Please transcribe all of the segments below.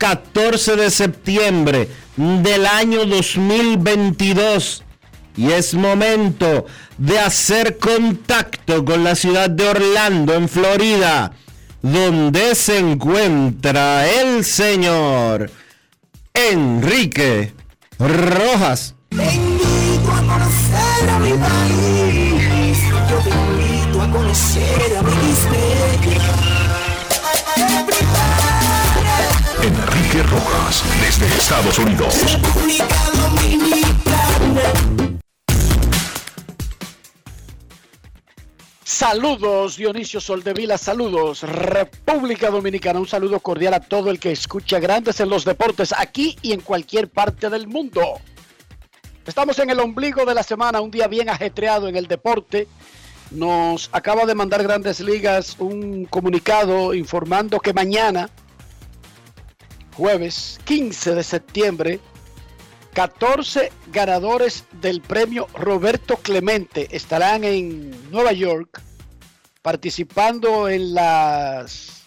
14 de septiembre del año 2022 y es momento de hacer contacto con la ciudad de Orlando, en Florida, donde se encuentra el señor Enrique Rojas. A conocer a mi país. Rojas, desde Estados Unidos. Saludos Dionisio Soldevila, saludos República Dominicana, un saludo cordial a todo el que escucha Grandes en los Deportes aquí y en cualquier parte del mundo. Estamos en el ombligo de la semana, un día bien ajetreado en el deporte. Nos acaba de mandar Grandes Ligas un comunicado informando que mañana, jueves 15 de septiembre, 14 ganadores del premio Roberto Clemente estarán en Nueva York participando en las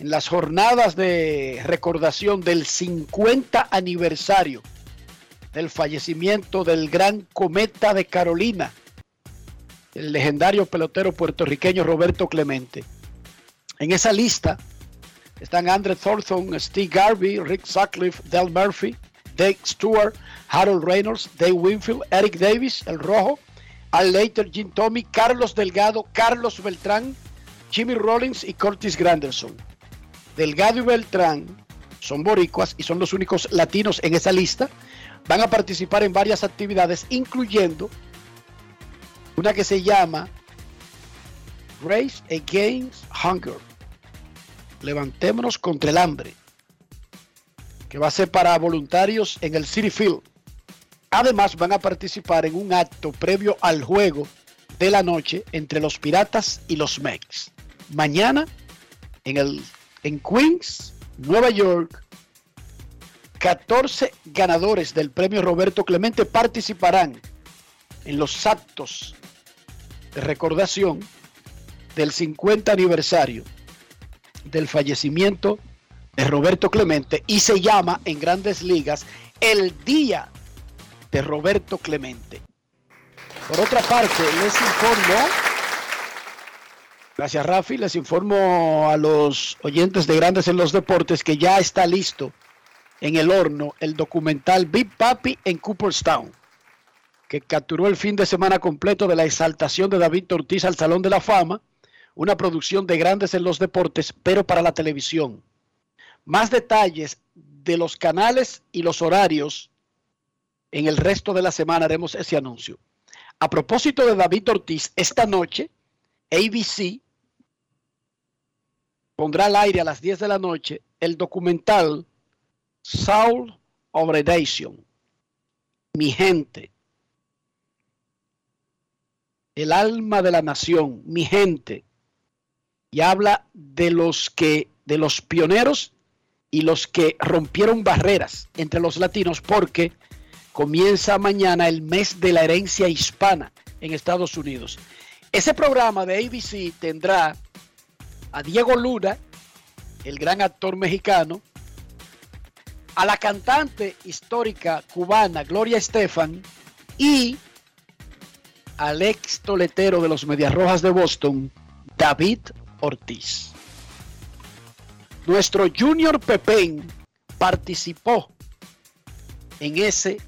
en las jornadas de recordación del 50 aniversario del fallecimiento del gran cometa de Carolina, el legendario pelotero puertorriqueño Roberto Clemente. En esa lista están Andre Thornton, Steve Garvey, Rick Sutcliffe, Del Murphy, Dave Stewart, Harold Reynolds, Dave Winfield, Eric Davis, el rojo, Al Leiter, Jim Tommy, Carlos Delgado, Carlos Beltrán, Jimmy Rollins y Curtis Granderson. Delgado y Beltrán son boricuas y son los únicos latinos en esa lista. Van a participar en varias actividades, incluyendo una que se llama Race Against Hunger. Levantémonos contra el hambre que va a ser para voluntarios en el City Field. Además van a participar en un acto previo al juego de la noche entre los Piratas y los Mex. Mañana en, el, en Queens, Nueva York, 14 ganadores del premio Roberto Clemente participarán en los actos de recordación del 50 aniversario del fallecimiento de Roberto Clemente y se llama en grandes ligas el Día de Roberto Clemente. Por otra parte, les informo, gracias Rafi, les informo a los oyentes de Grandes en los Deportes que ya está listo en el horno el documental Big Papi en Cooperstown, que capturó el fin de semana completo de la exaltación de David Ortiz al Salón de la Fama, una producción de Grandes en los Deportes, pero para la televisión. Más detalles de los canales y los horarios en el resto de la semana haremos ese anuncio. A propósito de David Ortiz, esta noche ABC pondrá al aire a las 10 de la noche el documental Soul of Nation, mi gente, el alma de la nación, mi gente, y habla de los que, de los pioneros y los que rompieron barreras entre los latinos, porque comienza mañana el mes de la herencia hispana en Estados Unidos. Ese programa de ABC tendrá a Diego Luna, el gran actor mexicano, a la cantante histórica cubana Gloria Estefan y al ex toletero de los Medias Rojas de Boston, David Ortiz. Nuestro Junior Pepén participó en ese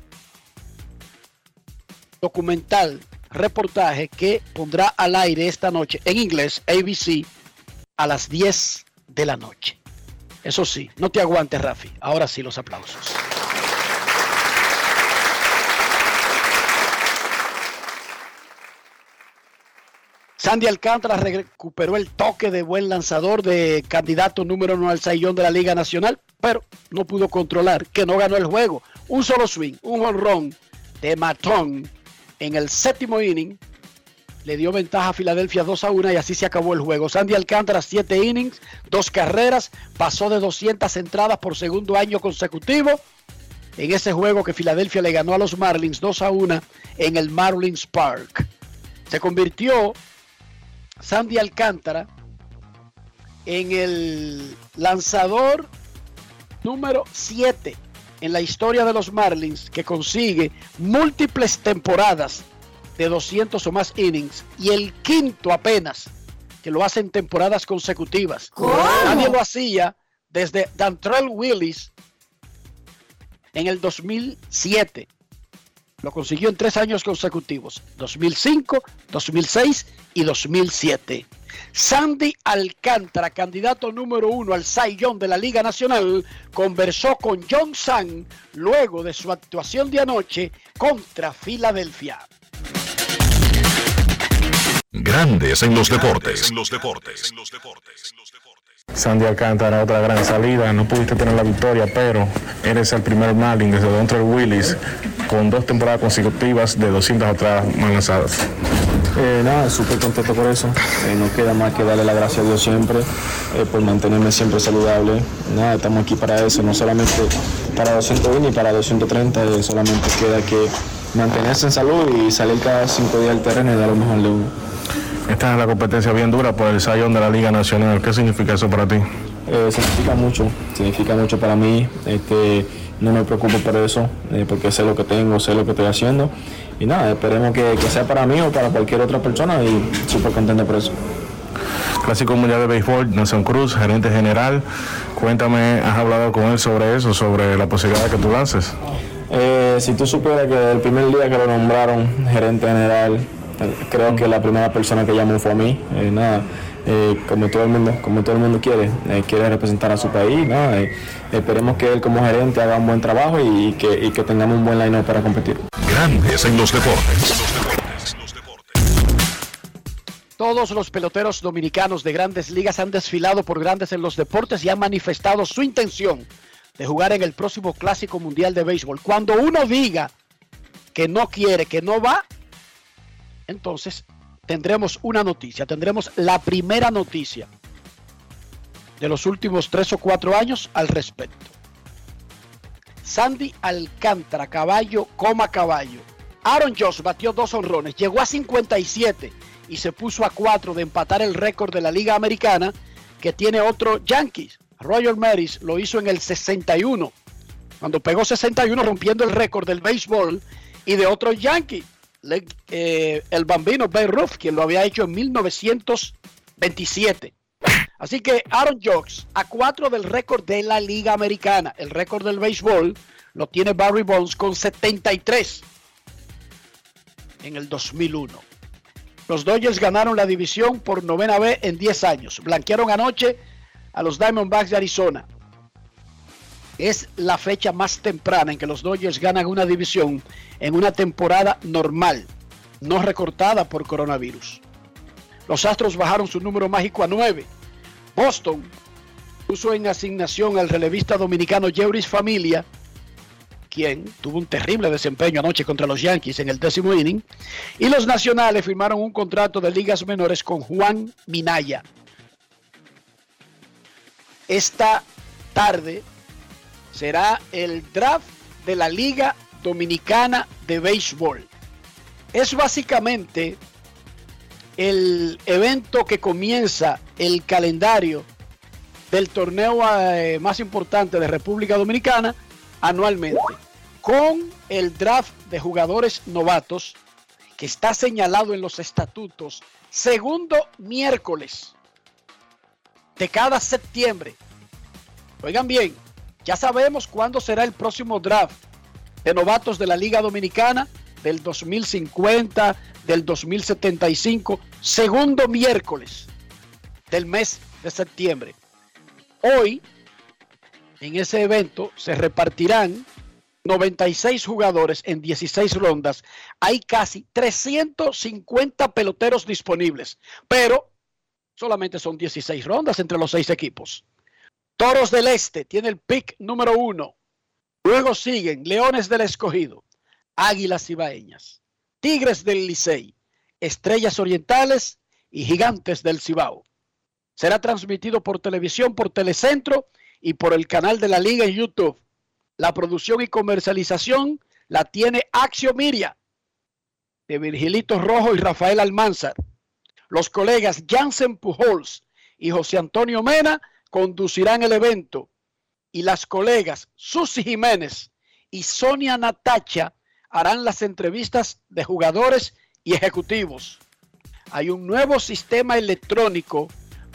documental, reportaje que pondrá al aire esta noche en inglés ABC a las 10 de la noche. Eso sí, no te aguantes, Rafi. Ahora sí, los aplausos. Sandy Alcántara recuperó el toque de buen lanzador de candidato número uno al sayón de la Liga Nacional, pero no pudo controlar, que no ganó el juego. Un solo swing, un honrón de Matón en el séptimo inning le dio ventaja a Filadelfia 2 a 1 y así se acabó el juego. Sandy Alcántara, 7 innings, dos carreras, pasó de 200 entradas por segundo año consecutivo en ese juego que Filadelfia le ganó a los Marlins 2 a 1 en el Marlins Park. Se convirtió Sandy Alcántara en el lanzador número 7 en la historia de los Marlins que consigue múltiples temporadas de 200 o más innings y el quinto apenas que lo hace en temporadas consecutivas. Nadie lo hacía desde Dantrell Willis en el 2007. Lo consiguió en tres años consecutivos, 2005, 2006 y 2007. Sandy Alcántara, candidato número uno al Cy Young de la Liga Nacional, conversó con John San luego de su actuación de anoche contra Filadelfia. Grandes en los deportes. En los deportes. Sandy Alcántara, otra gran salida. No pudiste tener la victoria, pero eres el primer Marlin desde Dontrell Willis con dos temporadas consecutivas de 200 atrás más lanzadas. Eh, nada, súper contento por eso. Eh, no queda más que darle la gracia a Dios siempre eh, por mantenerme siempre saludable. Nada, estamos aquí para eso, no solamente para 220 ni para 230, eh, solamente queda que mantenerse en salud y salir cada cinco días al terreno y dar lo mejor de uno. Esta es la competencia bien dura por el sayón de la Liga Nacional. ¿Qué significa eso para ti? Significa mucho, significa mucho para mí. Este, no me preocupo por eso, eh, porque sé lo que tengo, sé lo que estoy haciendo. Y nada, esperemos que, que sea para mí o para cualquier otra persona y súper contento por eso. Clásico Mundial de Béisbol, Nelson Cruz, gerente general. Cuéntame, ¿has hablado con él sobre eso, sobre la posibilidad de que tú lances? Eh, si tú supieras que el primer día que lo nombraron gerente general, eh, creo que la primera persona que llamó fue a mí. Eh, nada, eh, como todo el mundo, como todo el mundo quiere, quiere representar a su país. ¿no? Esperemos que él como gerente haga un buen trabajo y que, y que tengamos un buen line para competir. Grandes en los deportes. Todos los peloteros dominicanos de grandes ligas han desfilado por grandes en los deportes y han manifestado su intención de jugar en el próximo Clásico Mundial de Béisbol. Cuando uno diga que no quiere, que no va, entonces tendremos una noticia, tendremos la primera noticia de los últimos tres o cuatro años al respecto. Sandy Alcántara, caballo, coma caballo. Aaron Josh batió dos honrones, llegó a 57 y se puso a cuatro de empatar el récord de la Liga Americana que tiene otro Yankees. Roger Maris lo hizo en el 61, cuando pegó 61 rompiendo el récord del béisbol y de otro Yankee, eh, el bambino Babe Ruth, quien lo había hecho en 1927. Así que Aaron Jocks a cuatro del récord de la Liga Americana. El récord del béisbol lo tiene Barry Bonds con 73 en el 2001. Los Dodgers ganaron la división por novena vez en 10 años. Blanquearon anoche a los Diamondbacks de Arizona. Es la fecha más temprana en que los Dodgers ganan una división en una temporada normal, no recortada por coronavirus. Los Astros bajaron su número mágico a 9. Boston puso en asignación al relevista dominicano Jeuris Familia, quien tuvo un terrible desempeño anoche contra los Yankees en el décimo inning. Y los nacionales firmaron un contrato de ligas menores con Juan Minaya. Esta tarde será el draft de la Liga Dominicana de Béisbol. Es básicamente el evento que comienza el calendario del torneo eh, más importante de República Dominicana anualmente, con el draft de jugadores novatos que está señalado en los estatutos, segundo miércoles de cada septiembre. Oigan bien, ya sabemos cuándo será el próximo draft de novatos de la Liga Dominicana del 2050, del 2075, segundo miércoles del mes de septiembre. Hoy, en ese evento, se repartirán 96 jugadores en 16 rondas. Hay casi 350 peloteros disponibles, pero solamente son 16 rondas entre los seis equipos. Toros del Este tiene el pick número uno. Luego siguen Leones del Escogido, Águilas Cibaeñas, Tigres del Licey, Estrellas Orientales y Gigantes del Cibao. Será transmitido por televisión, por Telecentro y por el canal de la Liga en YouTube. La producción y comercialización la tiene Axio Miria, de Virgilito Rojo y Rafael Almanzar. Los colegas Jansen Pujols y José Antonio Mena conducirán el evento y las colegas Susi Jiménez y Sonia Natacha harán las entrevistas de jugadores y ejecutivos. Hay un nuevo sistema electrónico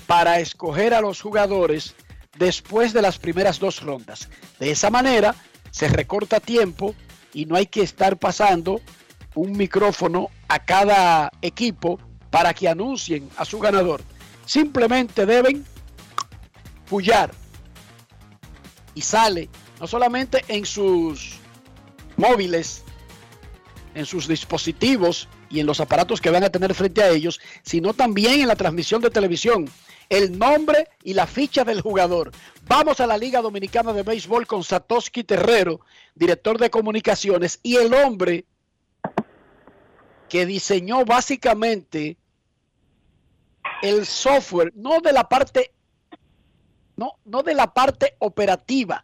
para escoger a los jugadores después de las primeras dos rondas. De esa manera se recorta tiempo y no hay que estar pasando un micrófono a cada equipo para que anuncien a su ganador. Simplemente deben pullar y sale no solamente en sus móviles, en sus dispositivos y en los aparatos que van a tener frente a ellos, sino también en la transmisión de televisión. El nombre y la ficha del jugador. Vamos a la Liga Dominicana de Béisbol con Satoshi Terrero, director de comunicaciones, y el hombre que diseñó básicamente el software, no de la parte no, no de la parte operativa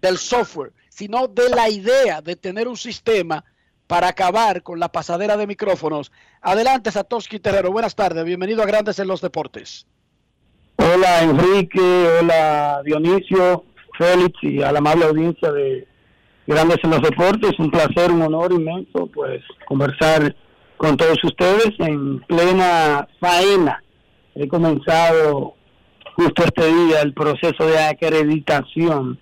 del software, sino de la idea de tener un sistema para acabar con la pasadera de micrófonos. Adelante, Satoshi Terrero. Buenas tardes. Bienvenido a Grandes en los Deportes. Hola, Enrique. Hola, Dionisio, Félix y a la amable audiencia de Grandes en los Deportes. Un placer, un honor inmenso, pues, conversar con todos ustedes en plena faena. He comenzado justo este día el proceso de acreditación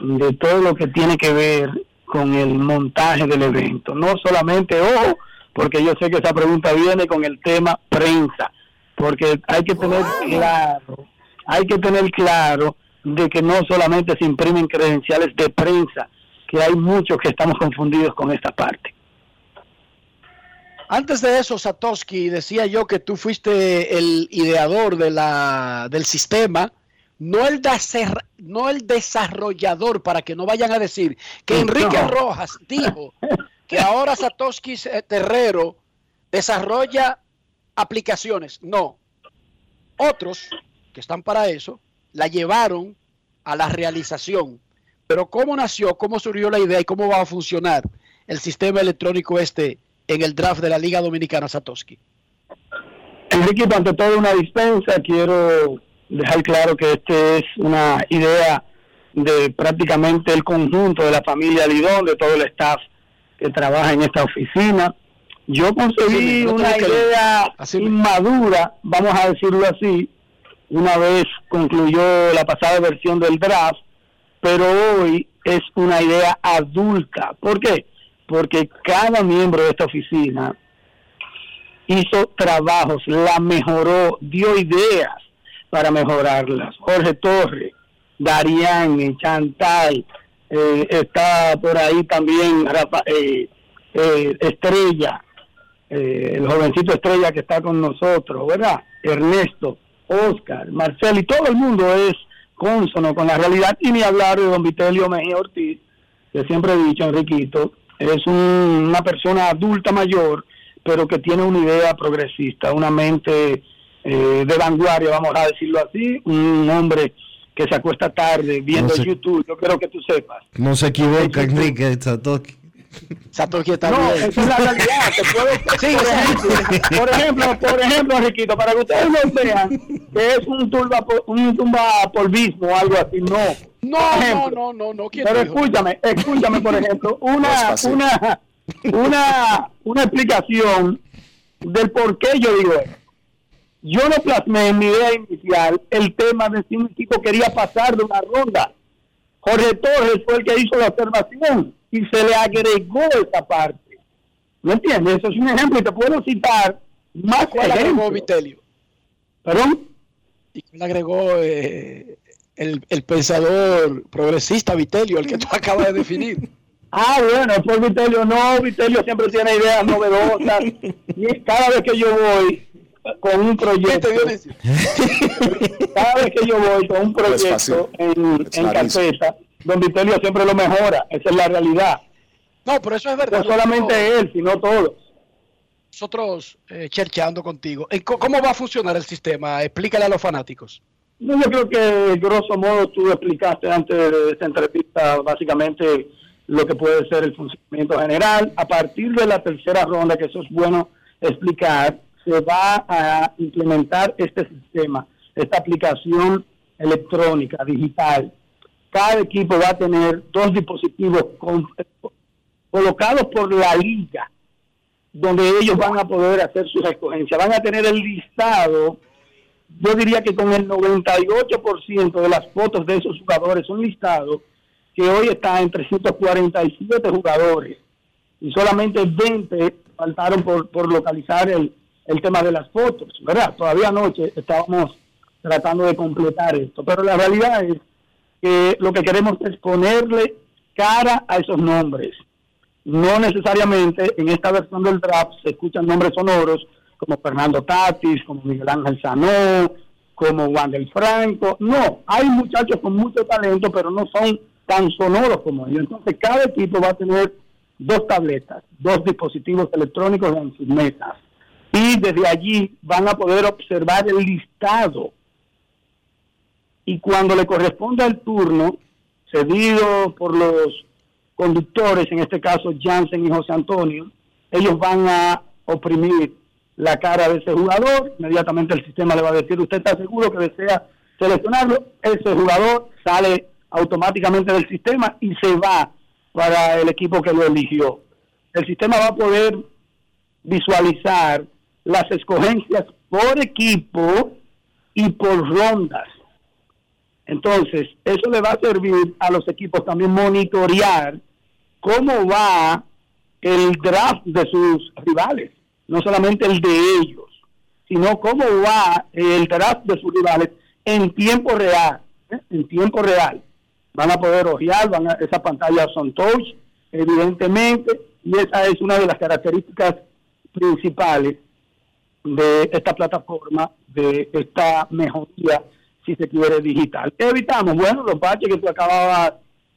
de todo lo que tiene que ver con el montaje del evento. No solamente, ojo, porque yo sé que esa pregunta viene con el tema prensa, porque hay que tener claro, hay que tener claro de que no solamente se imprimen credenciales de prensa, que hay muchos que estamos confundidos con esta parte. Antes de eso, Satoshi, decía yo que tú fuiste el ideador de la, del sistema, no el, no el desarrollador, para que no vayan a decir que Enrique Rojas dijo que ahora Satoshi Terrero desarrolla aplicaciones. No. Otros que están para eso la llevaron a la realización. Pero ¿cómo nació, cómo surgió la idea y cómo va a funcionar el sistema electrónico este en el draft de la Liga Dominicana Satoshi? Enrique, ante todo una dispensa, quiero dejar claro que esta es una idea de prácticamente el conjunto de la familia Lidón, de todo el staff que trabaja en esta oficina. Yo conseguí una idea inmadura, vamos a decirlo así, una vez concluyó la pasada versión del draft, pero hoy es una idea adulta. ¿Por qué? porque cada miembro de esta oficina hizo trabajos, la mejoró, dio ideas para mejorarlas. Jorge Torres, Darián, Chantal, eh, está por ahí también eh, eh, Estrella, eh, el jovencito estrella que está con nosotros, ¿verdad? Ernesto, Oscar, Marcel y todo el mundo es consono con la realidad y ni hablar de don Vitelio Mejía Ortiz, que siempre he dicho, Enriquito, es un- una persona adulta mayor, pero que tiene una idea progresista, una mente eh, de vanguardia, vamos a decirlo así, un hombre que se acuesta tarde viendo No sé. YouTube, yo quiero que tú sepas. No se equivoca, Enrique Satoki. Satoshi está No, esa es la realidad. Te puedo- Sí, por, ejemplo, por ejemplo, por ejemplo, Riquito, para que ustedes lo vean, que es un tumba, un tumba polvismo o algo así, no. No, no, ejemplo, no, no, no. ¿Quién Pero dijo? escúchame, escúchame, por ejemplo, No una, una, una, una explicación del por qué yo digo esto. Yo no plasmé en mi idea inicial el tema de si un equipo quería pasar de una ronda. Jorge Torres fue el que hizo la observación y se le agregó esa parte. ¿Me entiendes? Eso es un ejemplo y te puedo citar más ¿Cuál agregó. Vitelio? ¿Perdón? ¿Y cuál agregó eh, el, el pensador progresista Vitelio, el que tú acabas de definir? Ah, bueno, pues Vitelio no, Vitelio siempre tiene ideas novedosas. Y cada vez que yo voy con un proyecto, cada vez que yo voy con un No es fácil. proyecto en, en carpeta, don Vitelio siempre lo mejora. Esa es la realidad. No, pero eso es verdad. No solamente él, sino todos. Nosotros eh, chercheando contigo. Co- ¿Cómo va a funcionar el sistema? Explícale a los fanáticos. No, yo creo que grosso modo tú explicaste antes de esta entrevista básicamente lo que puede ser el funcionamiento general. A partir de la tercera ronda, que eso es bueno explicar, se va a implementar este sistema, esta aplicación electrónica, digital. Cada equipo va a tener dos dispositivos colocados por la liga, donde ellos van a poder hacer sus escogencias. Van a tener el listado yo diría que con el 98% de las fotos de esos jugadores, un listado que hoy está en 347 jugadores y solamente 20 faltaron por localizar el, el tema de las fotos, ¿verdad? Todavía anoche estábamos tratando de completar esto, pero la realidad es que lo que queremos es ponerle cara a esos nombres. No necesariamente en esta versión del draft se escuchan nombres sonoros como Fernando Tatis, como Miguel Ángel Sanó, como Wander Franco. No, hay muchachos con mucho talento, pero no son tan sonoros como ellos. Entonces, cada equipo va a tener dos tabletas, dos dispositivos electrónicos en sus mesas. Y desde allí van a poder observar el listado. Y cuando le corresponda el turno, cedido por los conductores, en este caso Jansen y José Antonio, ellos van a oprimir la cara de ese jugador, inmediatamente el sistema le va a decir, usted está seguro que desea seleccionarlo, ese jugador sale automáticamente del sistema y se va para el equipo que lo eligió. El sistema va a poder visualizar las escogencias por equipo y por rondas. Entonces, eso le va a servir a los equipos también monitorear cómo va el draft de sus rivales, no solamente el de ellos, sino cómo va el draft de sus rivales en tiempo real, ¿eh? en tiempo real. Van a poder ojear, van a, esas pantallas son touch, evidentemente, y esa es una de las características principales de esta plataforma, de esta mejoría, si se quiere, digital. ¿Qué evitamos? Bueno, los baches que tú acababas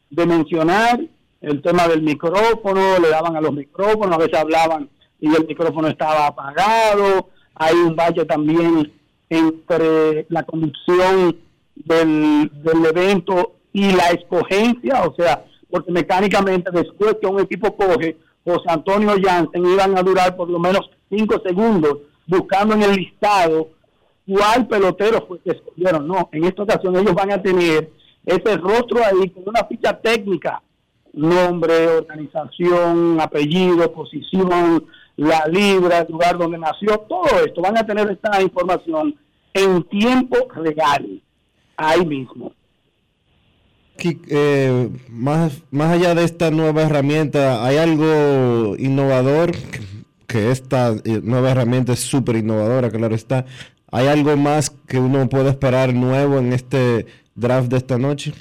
de mencionar, el tema del micrófono, le daban a los micrófonos, a veces hablaban y el micrófono estaba apagado, hay un bache también entre la conducción del, del evento y la escogencia, o sea, porque mecánicamente después que un equipo coge, José Antonio Jansen iban a durar por lo menos cinco segundos buscando en el listado cuál pelotero fue que escogieron. No, en esta ocasión ellos van a tener ese rostro ahí con una ficha técnica, nombre, organización, apellido, posición, la libra, el lugar donde nació, todo esto. Van a tener esta información en tiempo real, ahí mismo. Eh, más, más allá de esta nueva herramienta, ¿hay algo innovador? Que- esta eh, nueva herramienta es súper innovadora, claro está. ¿Hay algo más que uno puede esperar nuevo en este draft de esta noche?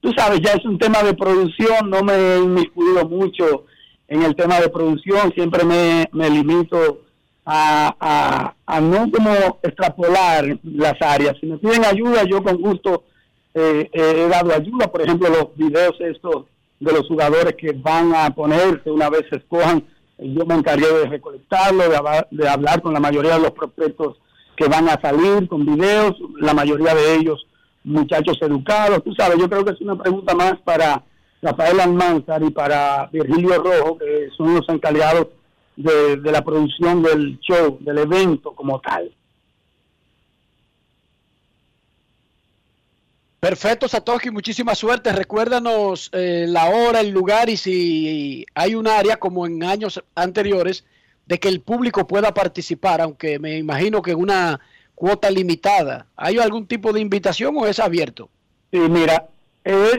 tú sabes, ya es un tema de producción, no me he inmiscuido mucho en el tema de producción, siempre me, me limito a, a, a, no como extrapolar las áreas. Si me piden ayuda, yo con gusto eh, eh, he dado ayuda. Por ejemplo, los videos estos de los jugadores que van a ponerse una vez se escojan, yo me encargué de recolectarlo, de, hablar con la mayoría de los prospectos que van a salir con videos, la mayoría de ellos muchachos educados. Tú sabes, yo creo que es una pregunta más para Rafael Almanzar y para Virgilio Rojo, que son los encargados de la producción del show, del evento como tal. Perfecto, Satoshi, muchísima suerte. Recuérdanos eh, la hora, el lugar y si hay un área como en años anteriores de que el público pueda participar, aunque me imagino que una cuota limitada. ¿Hay algún tipo de invitación o es abierto? Sí, mira, es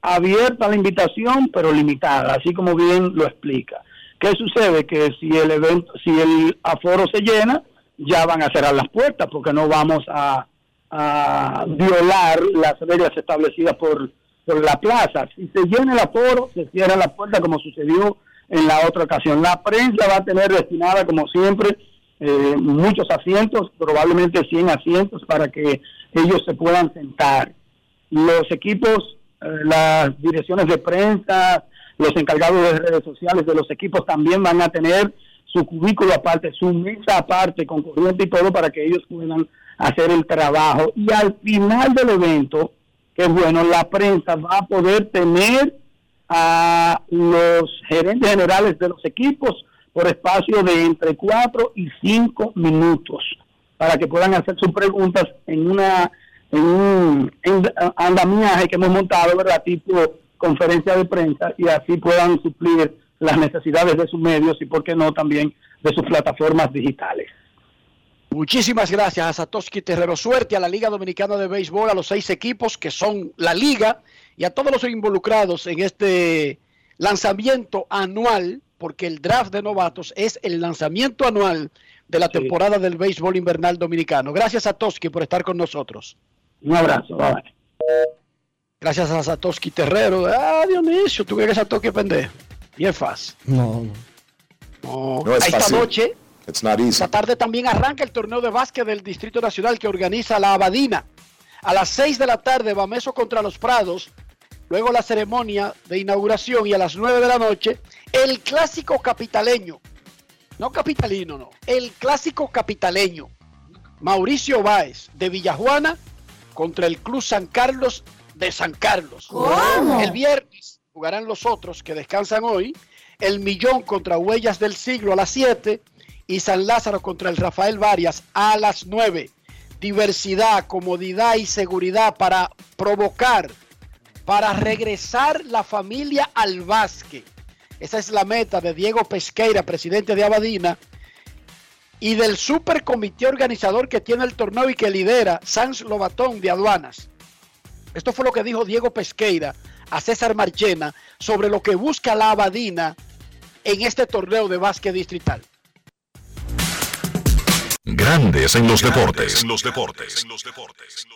abierta la invitación, pero limitada, así como bien lo explica. ¿Qué sucede? Que si el evento, si el aforo se llena, ya van a cerrar las puertas porque no vamos a, violar las reglas establecidas por, por la plaza. Si se llena el aforo, se cierra la puerta como sucedió en la otra ocasión. La prensa va a tener destinada, como siempre, eh, muchos asientos, probablemente 100 asientos para que ellos se puedan sentar. Los equipos, eh, las direcciones de prensa, los encargados de redes sociales de los equipos también van a tener su cubículo aparte, su mesa aparte, con corriente y todo para que ellos puedan hacer el trabajo. Y al final del evento, que bueno, la prensa va a poder tener a los gerentes generales de los equipos por espacio de entre 4 y 5 minutos para que puedan hacer sus preguntas en una en un andamiaje que hemos montado, ¿verdad? Tipo conferencia de prensa y así puedan suplir las necesidades de sus medios y, por qué no, también de sus plataformas digitales. Muchísimas gracias a Satoshi Terrero. Suerte a la Liga Dominicana de Béisbol, a los seis equipos que son la liga y a todos los involucrados en este lanzamiento anual porque el draft de novatos es el lanzamiento anual de la temporada del béisbol invernal dominicano. Gracias a Toski por estar con nosotros. Un abrazo. Bye. Gracias a Satoshi Terrero. Ah, Dionisio, tú crees que Satoshi pendejo. Bien fácil. No, no. no. Esta noche, esta tarde también arranca el torneo de básquet del Distrito Nacional que organiza la Abadina. A las 6 de la tarde, Bameso contra los Prados. Luego la ceremonia de inauguración y a las 9 de la noche, el clásico capitaleño, no capitalino, no, el clásico capitaleño, Mauricio Báez de Villajuana contra el Club San Carlos de San Carlos. El viernes jugarán los otros que descansan hoy, el Millón contra Huellas del Siglo a las 7 y San Lázaro contra el Rafael Varias a las 9. Diversidad, comodidad y seguridad para provocar para regresar la familia al básquet. Esa es la meta de Diego Pesqueira, presidente de Abadina, y del supercomité organizador que tiene el torneo y que lidera Sans Lobatón de Aduanas. Esto fue lo que dijo Diego Pesqueira a César Marchena sobre lo que busca la Abadina en este torneo de básquet distrital. Grandes en los deportes. En los deportes. En los deportes.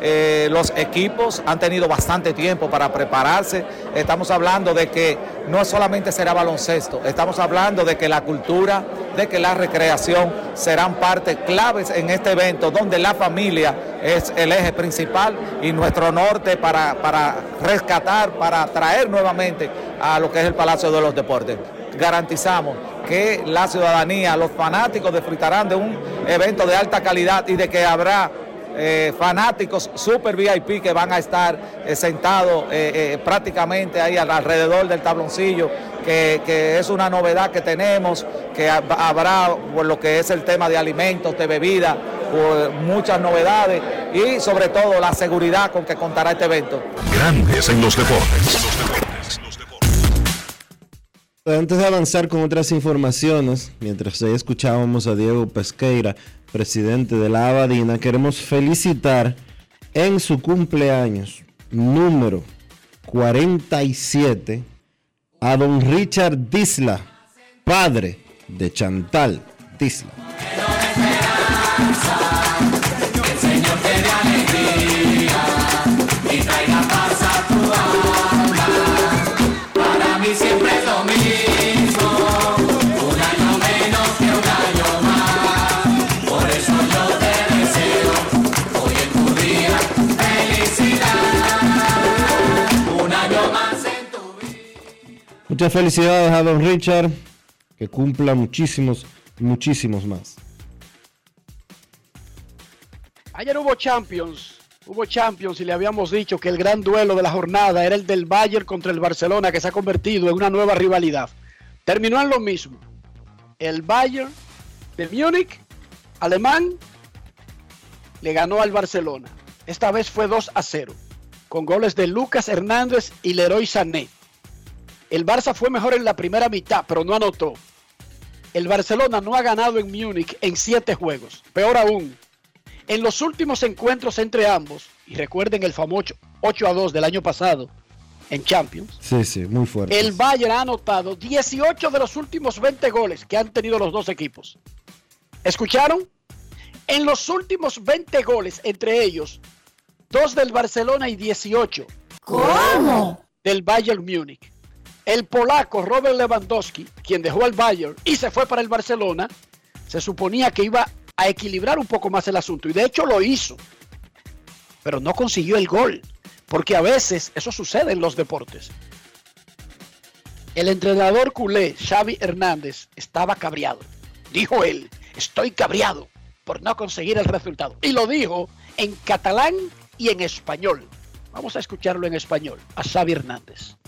Eh, los equipos han tenido bastante tiempo para prepararse. Estamos hablando de que no solamente será baloncesto, estamos hablando de que la cultura, de que la recreación serán parte claves en este evento donde la familia es el eje principal y nuestro norte para, para rescatar, para traer nuevamente a lo que es el Palacio de los Deportes. Garantizamos que la ciudadanía, los fanáticos disfrutarán de un evento de alta calidad y de que habrá eh, fanáticos super VIP que van a estar eh, sentados eh, prácticamente ahí alrededor del tabloncillo, que, es una novedad que tenemos, que habrá por lo que es el tema de alimentos, de bebida, muchas novedades y sobre todo la seguridad con que contará este evento. Grandes en los deportes. Antes de avanzar con otras informaciones, mientras ahí escuchábamos a Diego Pesqueira, presidente de la Abadina, queremos felicitar en su cumpleaños número 47 a don Richard Disla, padre de Chantal Disla. Muchas felicidades a Don Richard, que cumpla muchísimos, muchísimos más. Ayer hubo Champions, hubo Champions y le habíamos dicho que el gran duelo de la jornada era el del Bayern contra el Barcelona, que se ha convertido en una nueva rivalidad. Terminó en lo mismo. El Bayern de Múnich, alemán, le ganó al Barcelona. Esta vez fue 2 a 0, con goles de Lucas Hernández y Leroy Sané. El Barça fue mejor en la primera mitad, pero no anotó. El Barcelona no ha ganado en Múnich en siete juegos. Peor aún, en los últimos encuentros entre ambos, y recuerden el famoso 8 a 2 del año pasado en Champions, Sí, sí, muy fuerte. el Bayern ha anotado 18 de los últimos 20 goles que han tenido los dos equipos. ¿Escucharon? En los últimos 20 goles, entre ellos, dos del Barcelona y 18 ¿Cómo? del Bayern Múnich. El polaco Robert Lewandowski, quien dejó al Bayern y se fue para el Barcelona, se suponía que iba a equilibrar un poco más el asunto y de hecho lo hizo. Pero no consiguió el gol, porque a veces eso sucede en los deportes. El entrenador culé, Xavi Hernández, estaba cabreado. Dijo él, estoy cabreado por no conseguir el resultado. Y lo dijo en catalán y en español. Vamos a escucharlo en español, a Xavi Hernández.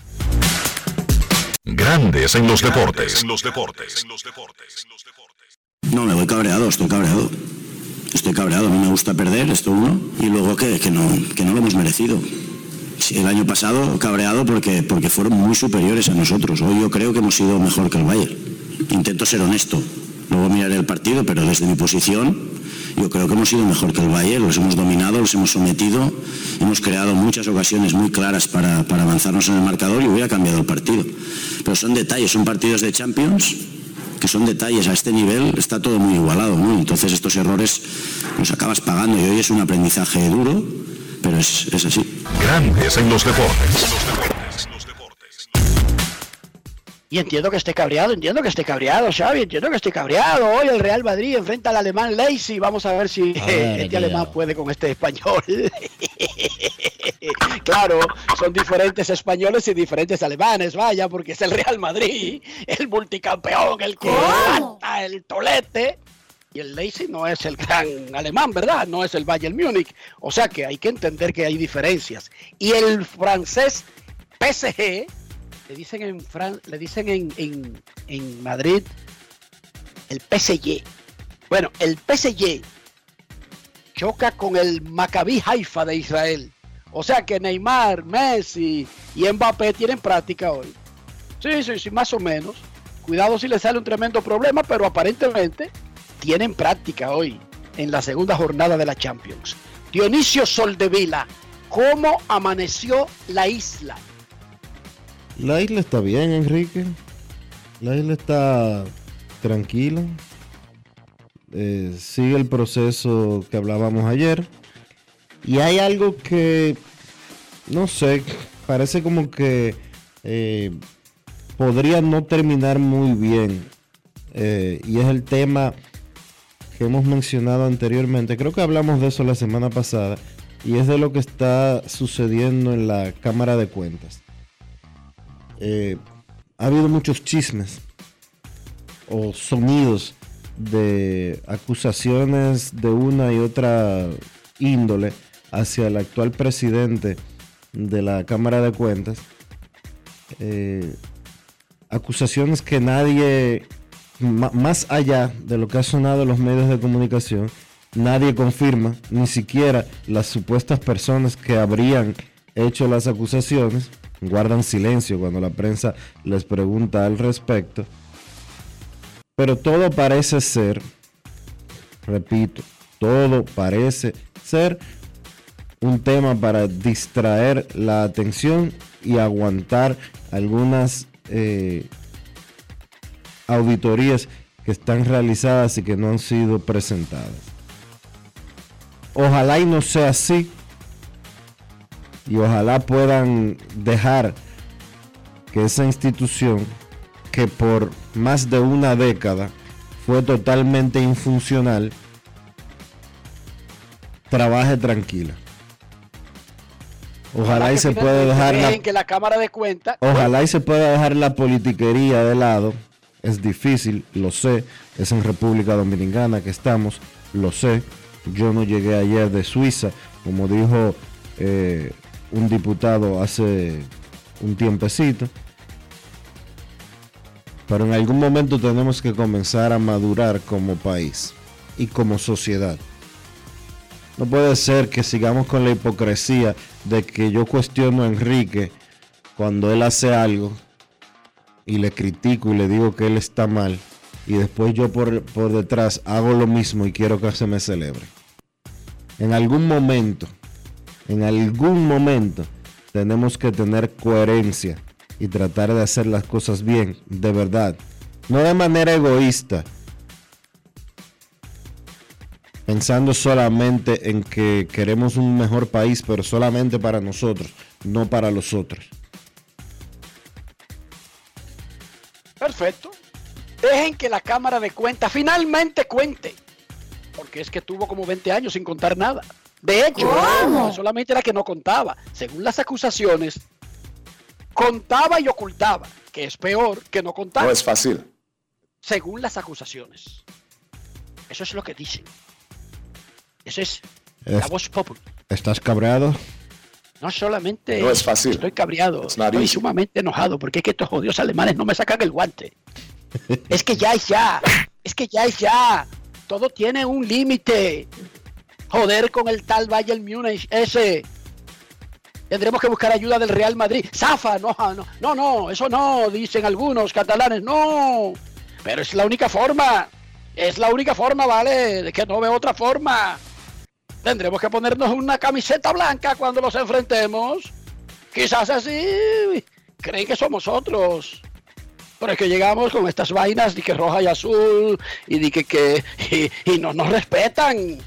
Grandes en los deportes. En los deportes. No, me voy cabreado, estoy cabreado. Estoy cabreado, a mí me gusta perder, esto uno, y luego que, que no, que no lo hemos merecido. El año pasado cabreado porque, porque fueron muy superiores a nosotros. Hoy yo creo que hemos sido mejor que el Bayern. Intento ser honesto. Luego miraré el partido, pero desde mi posición yo creo que hemos sido mejor que el Bayern. Los hemos dominado, los hemos sometido, hemos creado muchas ocasiones muy claras para, para avanzarnos en el marcador y hubiera cambiado el partido. Pero son detalles, son partidos de Champions que son detalles a este nivel, está todo muy igualado, ¿no? Entonces estos errores los acabas pagando y hoy es un aprendizaje duro, pero es, es así. Grandes en los deportes. Y entiendo que esté cabreado, entiendo que esté cabreado, Xavi, entiendo que esté cabreado. Hoy el Real Madrid enfrenta al alemán Leipzig. Vamos a ver si A ver, este alemán puede con este español. claro, son diferentes españoles y diferentes alemanes, vaya, porque es el Real Madrid, el multicampeón, el que levanta el tolete. Y el Leipzig no es el gran alemán, ¿verdad? No es el Bayern Múnich. O sea que hay que entender que hay diferencias. Y el francés PSG, le dicen en, Fran- le dicen en, en- en Madrid el PSG. Bueno, el PSG choca con el Maccabi Haifa de Israel. O sea que Neymar, Messi y Mbappé tienen práctica hoy. Sí, sí, sí, más o menos. Cuidado si le sale un tremendo problema, pero aparentemente tienen práctica hoy en la segunda jornada de la Champions. Dionisio Soldevila, ¿cómo amaneció la isla? La isla está bien, Enrique. La isla está tranquila. Eh, sigue el proceso que hablábamos ayer. Y hay algo que, no sé, parece como que eh, podría no terminar muy bien. Eh, y es el tema que hemos mencionado anteriormente. Creo que hablamos de eso la semana pasada. Y es de lo que está sucediendo en la Cámara de Cuentas. Eh, ha habido muchos chismes o sonidos de acusaciones de una y otra índole hacia el actual presidente de la Cámara de Cuentas. Eh, acusaciones que nadie, más allá de lo que ha sonado en los medios de comunicación, nadie confirma, ni siquiera las supuestas personas que habrían hecho las acusaciones, guardan silencio cuando la prensa les pregunta al respecto. Pero todo parece ser, repito, todo parece ser un tema para distraer la atención y aguantar algunas eh, auditorías que están realizadas y que no han sido presentadas. Ojalá y no sea así. Y ojalá puedan dejar que esa institución que por más de una década fue totalmente infuncional, trabaje tranquila. Ojalá y se pueda dejar la, que la Cámara de Cuentas ojalá y se pueda dejar la politiquería de lado. Es difícil, lo sé. Es en República Dominicana que estamos, lo sé. Yo no llegué ayer de Suiza, como dijo eh, un diputado hace un tiempecito. Pero en algún momento tenemos que comenzar a madurar como país y como sociedad. No puede ser que sigamos con la hipocresía de que yo cuestiono a Enrique cuando él hace algo y le critico y le digo que él está mal y después yo por, por detrás hago lo mismo y quiero que se me celebre. En algún momento, en algún momento tenemos que tener coherencia y tratar de hacer las cosas bien, de verdad. No de manera egoísta, pensando solamente en que queremos un mejor país, pero solamente para nosotros, no para los otros. Perfecto. Dejen que la Cámara de Cuentas finalmente cuente. Porque es que tuvo como 20 años sin contar nada. De hecho, no solamente era que no contaba. Según las acusaciones, contaba y ocultaba. Que es peor que no contaba. No es fácil. Según las acusaciones. Eso es lo que dicen. Eso es la Es- voz popular. ¿Estás cabreado? No solamente No es fácil. estoy cabreado, estoy sumamente enojado porque es que estos jodidos alemanes no me sacan el guante. Es que ya es ya, es que ya es ya. Todo tiene un límite. Joder con el tal Bayern Múnich ese. Tendremos que buscar ayuda del Real Madrid. Zafa, no, no, no, no, eso no, dicen algunos catalanes, no. Pero es la única forma. Es la única forma, ¿vale? De que no veo otra forma. Tendremos que ponernos una camiseta blanca cuando los enfrentemos. Quizás así creen que somos otros. Pero es que llegamos con estas vainas de que roja y azul y de que, que y, y no nos respetan.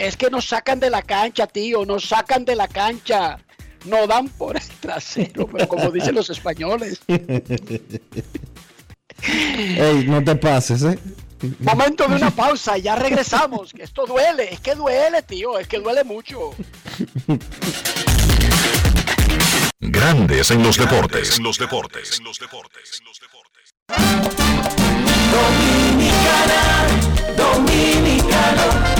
Es que nos sacan de la cancha, tío, nos sacan de la cancha. No dan por el trasero, pero como dicen los españoles. Ey, no te pases, ¿eh? Momento de una pausa, ya regresamos. Que esto duele, es que duele, tío, es que duele mucho. Grandes en los deportes. En los deportes. En los deportes. Dominicana, dominicano,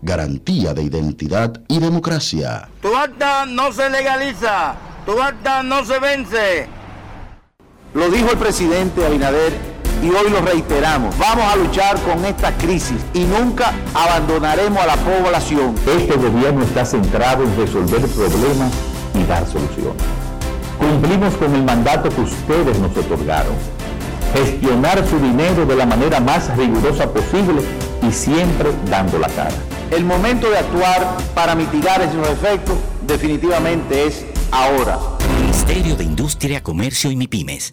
Garantía de identidad y democracia. Tu acta no se legaliza, tu acta no se vence. Lo dijo el presidente Abinader y hoy lo reiteramos. Vamos a luchar con esta crisis y nunca abandonaremos a la población. Este gobierno está centrado en resolver problemas y dar soluciones. Cumplimos con el mandato que ustedes nos otorgaron. Gestionar su dinero de la manera más rigurosa posible y siempre dando la cara. El momento de actuar para mitigar esos efectos definitivamente es ahora. Ministerio de Industria, Comercio y MIPIMES.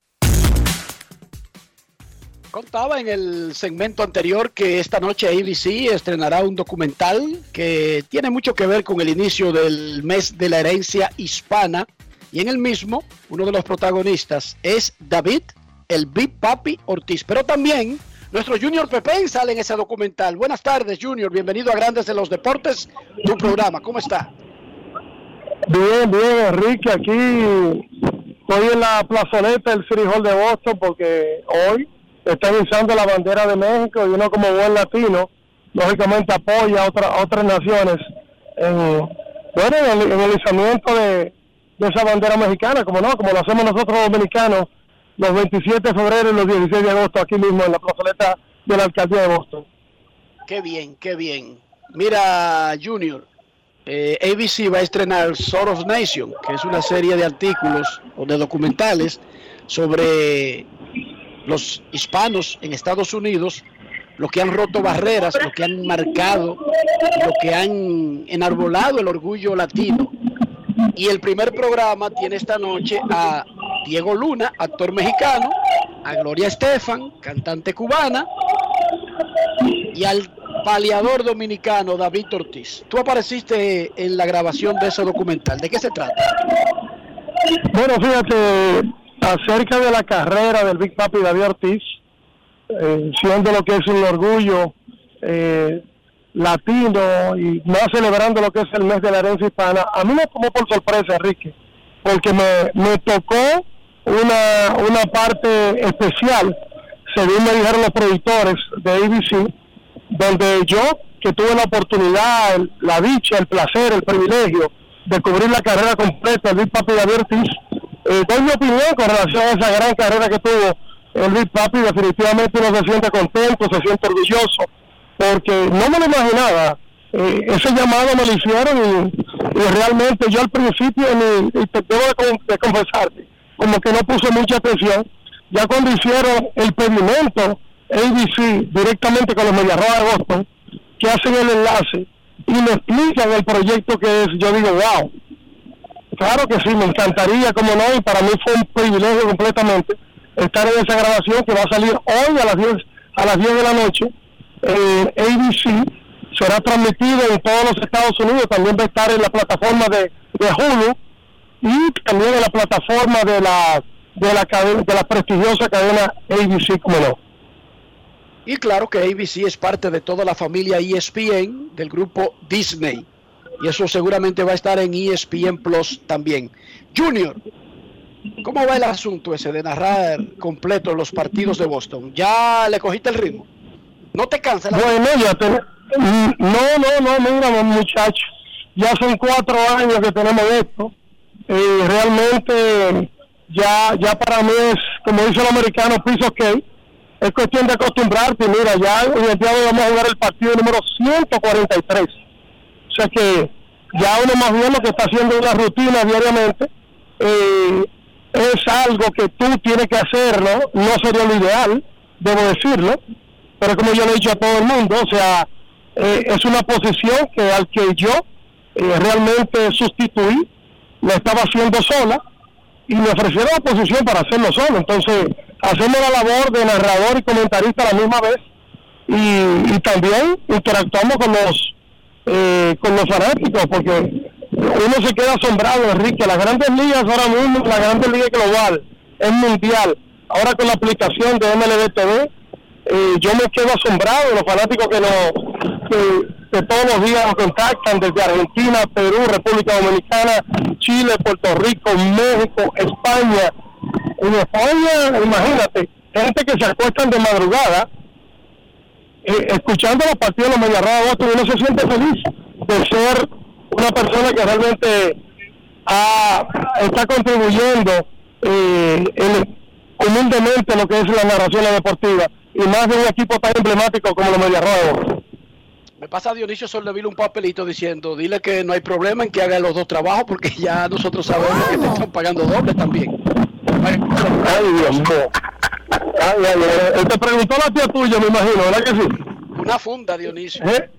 Contaba en el segmento anterior que esta noche ABC estrenará un documental que tiene mucho que ver con el inicio del mes de la herencia hispana. Y en el mismo uno de los protagonistas es David, el Big Papi Ortiz, pero también nuestro Junior Pepe sale en ese documental. Buenas tardes Junior, bienvenido a Grandes de los Deportes, tu programa, ¿cómo está? Bien, bien, Enrique, aquí estoy en la plazoleta del City Hall de Boston porque hoy están izando la bandera de México y uno como buen latino, lógicamente apoya a, otra, otras naciones en, bueno, en el, en el izamiento de, de esa bandera mexicana, como no, como lo hacemos nosotros los dominicanos los 27 de febrero y los 16 de agosto aquí mismo en la plazoleta de la alcaldía de Boston. Qué bien, qué bien. Mira, Junior, eh, ABC va a estrenar Soros Nation, que es una serie de artículos o de documentales sobre los hispanos en Estados Unidos, los que han roto barreras, los que han marcado, los que han enarbolado el orgullo latino. Y el primer programa tiene esta noche a Diego Luna, actor mexicano, a Gloria Estefan, cantante cubana, y al paliador dominicano David Ortiz. Tú apareciste en la grabación de ese documental. ¿De qué se trata? Bueno, fíjate, acerca de la carrera del Big Papi David Ortiz, eh, siendo lo que es un orgullo eh, latino y más celebrando lo que es el mes de la herencia hispana, a mí me tomó por sorpresa, Enrique, porque me, me tocó una, una parte especial, según me dijeron los productores de ABC, donde yo, que tuve la oportunidad, la dicha, el placer, el privilegio de cubrir la carrera completa del Big Papi David Ortiz, eh, doy mi opinión con relación a esa gran carrera que tuvo el Big Papi, definitivamente uno se siente contento, se siente orgulloso, porque no me lo imaginaba. Eh, ese llamado me lo hicieron y, realmente yo al principio, ni, y te de confesarte, como que no puse mucha atención. Ya cuando hicieron el pedimento ABC directamente con los Mediarrojas de Boston, que hacen el enlace y me explican el proyecto que es, yo digo, wow, Claro que sí, me encantaría, como no, y para mí fue un privilegio completamente estar en esa grabación que va a salir hoy a las 10, a las 10 de la noche. Eh, ABC será transmitido en todos los Estados Unidos, también va a estar en la plataforma de, de Hulu y también en la plataforma de la de la cadena, de la prestigiosa cadena ABC, como no. Y claro que ABC es parte de toda la familia ESPN del grupo Disney. Y eso seguramente va a estar en ESPN Plus también. Junior, ¿cómo va el asunto ese de narrar completo los partidos de Boston? ¿Ya le cogiste el ritmo? ¿No te cansa? Bueno, ya. Mm, No, no, no, mira, muchachos, ya son cuatro años que tenemos esto. Y realmente ya ya para mí es, como dice el americano, of cake. Es cuestión de acostumbrarte. Mira, ya en el día hoy vamos a jugar el partido número 143. O sea que ya uno más bien lo que está haciendo una rutina diariamente eh, es algo que tú tienes que hacerlo. No sería lo ideal, debo decirlo, pero como yo le he dicho a todo el mundo, o sea, eh, es una posición que al que yo eh, realmente sustituí, la estaba haciendo sola y me ofrecieron la posición para hacerlo solo. Entonces, hacemos la labor de narrador y comentarista a la misma vez y, y también interactuamos con los eh, con los fanáticos porque uno se queda asombrado, Enrique. Las grandes ligas ahora mismo, la grandes ligas global, es mundial. Ahora con la aplicación de MLB TV, eh, yo me quedo asombrado los fanáticos que, nos, que, que todos los días nos contactan desde Argentina, Perú, República Dominicana, Chile, Puerto Rico, México, España. En España, imagínate, gente que se acuestan de madrugada eh, escuchando los partidos de los Mediarrojas de Boston uno se siente feliz de ser una persona que realmente ha- está contribuyendo eh, en- humildemente lo que es la narración deportiva y más de un equipo tan emblemático como los Mediarrojas de Boston. Me pasa a Dionisio Soldevila un papelito diciendo, dile que no hay problema en que haga los dos trabajos porque ya nosotros sabemos que te están pagando doble también. Ay, Dios mío. Ay, ay, ay. Él te preguntó la tía tuya, me imagino, ¿verdad que sí? Una funda, Dionisio. ¿Eh?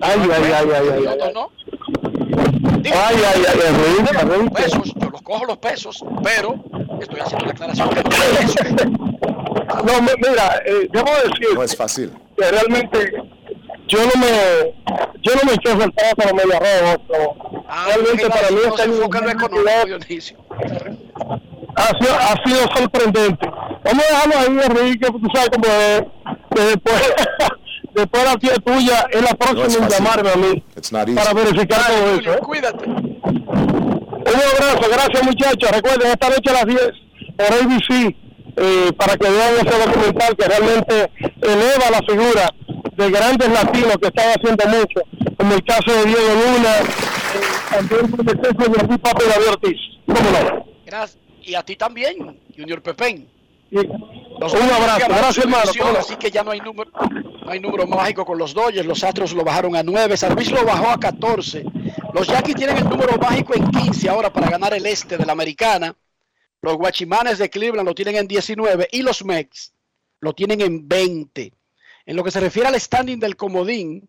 Ay, ay, ay, ay, ay, ay. Nosotros no. Ay, ay, ay, Enrique, Los Enrique. pesos, yo los cojo los pesos, pero estoy haciendo la aclaración que no. No, mira, eh, debo decir No es fácil. que realmente yo no me yo no me eché todo con los Mediarrojas. no. Realmente para mí este año Dionisio. Ha sido, ha sido sorprendente. Vamos a dejarlo ahí, Enrique, tú sabes cómo es. Que después, después la tía tuya es la próxima es en llamarme a mí para verificar todo eso. ¿eh? Cuídate. Un abrazo, gracias muchachos. Recuerden, esta noche a las 10 por ABC, eh, para que vean ese documental que realmente eleva la figura de grandes latinos que están haciendo mucho, como el caso de Diego Luna, eh, también con el caso de David Papo y David Ortiz. ¿Cómo no? Gracias. Y a ti también, Junior Pepén. Los un abrazo, gracias. Así que ya no hay número, no hay número mágico con los Dodgers. Los Astros lo bajaron a 9. San Luis lo bajó a 14. Los Yankees tienen el número mágico en 15 ahora para ganar el este de la americana. Los Guachimanes de Cleveland lo tienen en 19 y los Mets lo tienen en 20. En lo que se refiere al standing del comodín,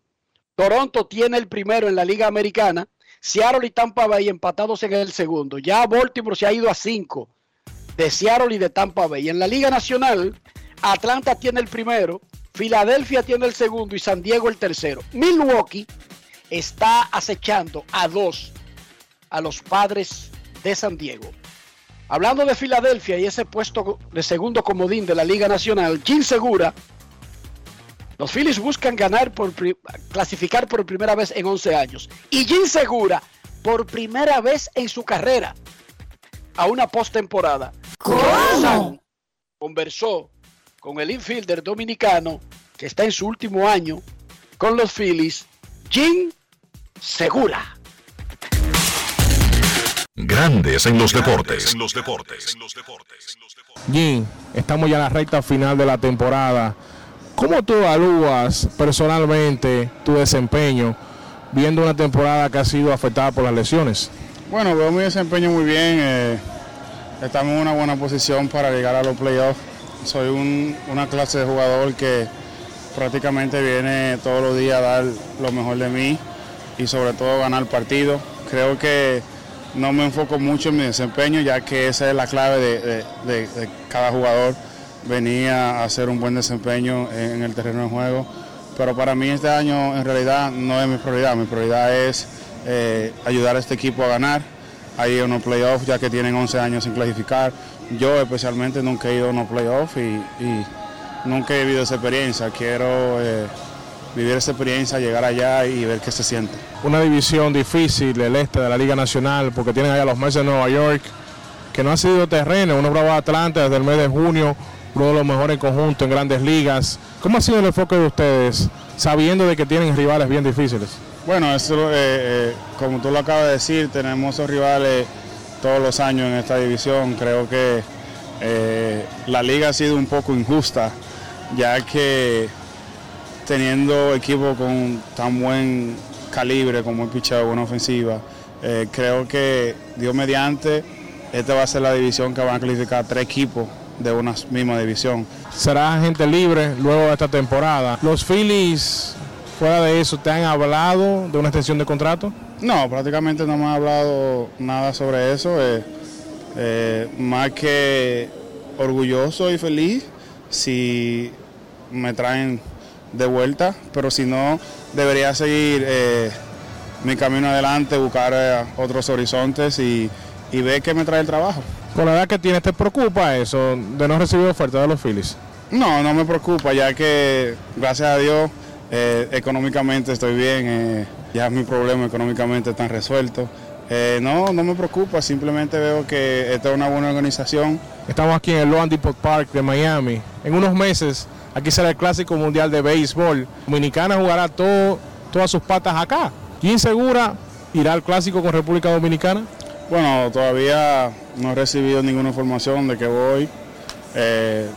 Toronto tiene el primero en la Liga Americana, Seattle y Tampa Bay empatados en el segundo. Ya Baltimore se ha ido a 5 de Seattle y de Tampa Bay. En la Liga Nacional, Atlanta tiene el primero, Filadelfia tiene el segundo y San Diego el tercero. Milwaukee está acechando a dos a los padres de San Diego. Hablando de Filadelfia y ese puesto de segundo comodín de la Liga Nacional, Jim Segura, los Phillies buscan ganar por pri- clasificar por primera vez en 11 años. Y Jim Segura, por primera vez en su carrera, a una postemporada. Conversó- Conversó con el infielder dominicano que está en su último año con los Phillies, Jim Segura. Grandes en los deportes. En los deportes. Jim, estamos ya en la recta final de la temporada. ¿Cómo tú evalúas personalmente tu desempeño viendo una temporada que ha sido afectada por las lesiones? Bueno, veo mi desempeño muy bien. eh, estamos en una buena posición para llegar a los playoffs. Soy un- una clase de jugador que prácticamente viene todos los días a dar lo mejor de mí y sobre todo ganar partidos. Creo que no me enfoco mucho en mi desempeño ya que esa es la clave de, de- cada jugador. Venía a hacer un buen desempeño en, el terreno de juego. Pero para mí este año en realidad no es mi prioridad. Mi prioridad es eh, ayudar a este equipo a ganar. Hay unos playoffs ya que tienen 11 años sin clasificar. Yo especialmente nunca he ido a unos playoffs y, nunca he vivido esa experiencia. Quiero eh, vivir esa experiencia, llegar allá y ver qué se siente. Una división difícil, el este de la Liga Nacional, porque tienen allá los Mets de Nueva York, que no ha sido terreno. Uno bravo Atlanta desde el mes de junio, uno de los mejores conjuntos en grandes ligas. ¿Cómo ha sido el enfoque de ustedes, sabiendo de que tienen rivales bien difíciles? Bueno, eso, eh, eh, como tú lo acabas de decir, tenemos esos rivales todos los años en esta división. Creo que eh, la liga ha sido un poco injusta, ya que teniendo equipos con tan buen calibre como el pichado, buena ofensiva, creo que Dios mediante, esta va a ser la división que van a clasificar tres equipos de una misma división. Será gente libre luego de esta temporada. ¿Los Phillies, fuera de eso, te han hablado de una extensión de contrato? No, prácticamente no me ha hablado nada sobre eso. eh, eh, más que orgulloso y feliz si me traen de vuelta, pero si no, debería seguir eh, mi camino adelante, buscar otros horizontes y, y ver qué me trae el trabajo. Con la edad que tienes, ¿te preocupa eso de no recibir oferta de los Phillies? No, no me preocupa, ya que gracias a Dios eh, económicamente estoy bien, eh, ya mis problemas económicamente están resueltos. Eh, no, no me preocupa, simplemente veo que esta es una buena organización. Estamos aquí en el Loan Depot Park de Miami. En unos meses aquí será el Clásico Mundial de Béisbol. Dominicana jugará todo, todas sus patas acá. ¿Quién segura irá al Clásico con República Dominicana? Bueno, todavía no he recibido ninguna información de que voy. Eh,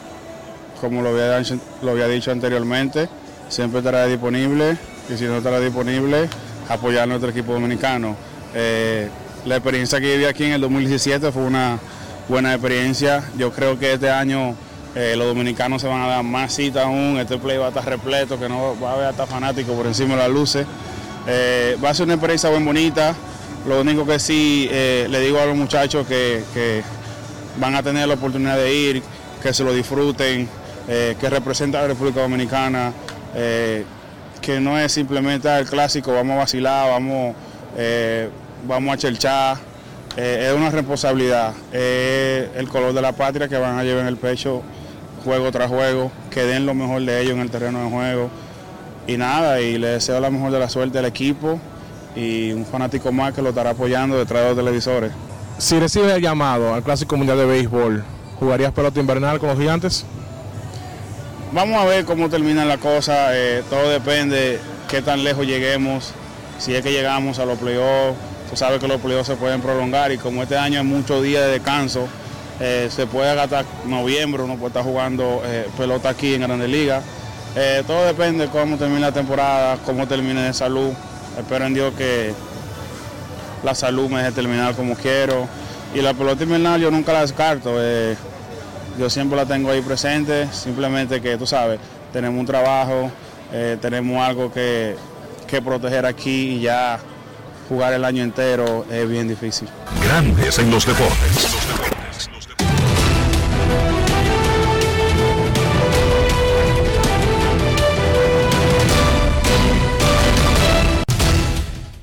como lo había, lo había dicho anteriormente, siempre estará disponible y si no estará disponible, apoyar a nuestro equipo dominicano. Eh, la experiencia que viví aquí en el 2017 fue una buena experiencia. Yo creo que este año eh, los dominicanos se van a dar más cita aún. Este play va a estar repleto, que no va a haber hasta fanáticos por encima de las luces. Va a ser una experiencia muy bonita. Lo único que sí le digo a los muchachos que, que, van a tener la oportunidad de ir, que se lo disfruten, que representa a la República Dominicana, que no es simplemente el clásico, vamos a vacilar, vamos vamos a chelchar. Eh, es una responsabilidad, es el color de la patria que van a llevar en el pecho juego tras juego, que den lo mejor de ellos en el terreno de juego. Y nada, y le deseo la mejor de la suerte al equipo y un fanático más que lo estará apoyando detrás de los televisores. Si recibes el llamado al Clásico Mundial de Béisbol, ¿jugarías pelota invernal con los gigantes? Vamos a ver cómo termina la cosa, eh, todo depende qué tan lejos lleguemos, si es que llegamos a los playoffs Tú sabes que los playoffs se pueden prolongar y como este año hay muchos días de descanso, eh, se puede agarrar noviembre, uno puede estar jugando eh, pelota aquí en Grandes Ligas. Todo depende de cómo termine la temporada, cómo termine de salud. Espero en Dios que la salud me deje terminar como quiero. Y la pelota invernal yo nunca la descarto. yo siempre la tengo ahí presente, simplemente que tú sabes, tenemos un trabajo, tenemos algo que, que proteger aquí y ya jugar el año entero es bien difícil. Grandes en los deportes.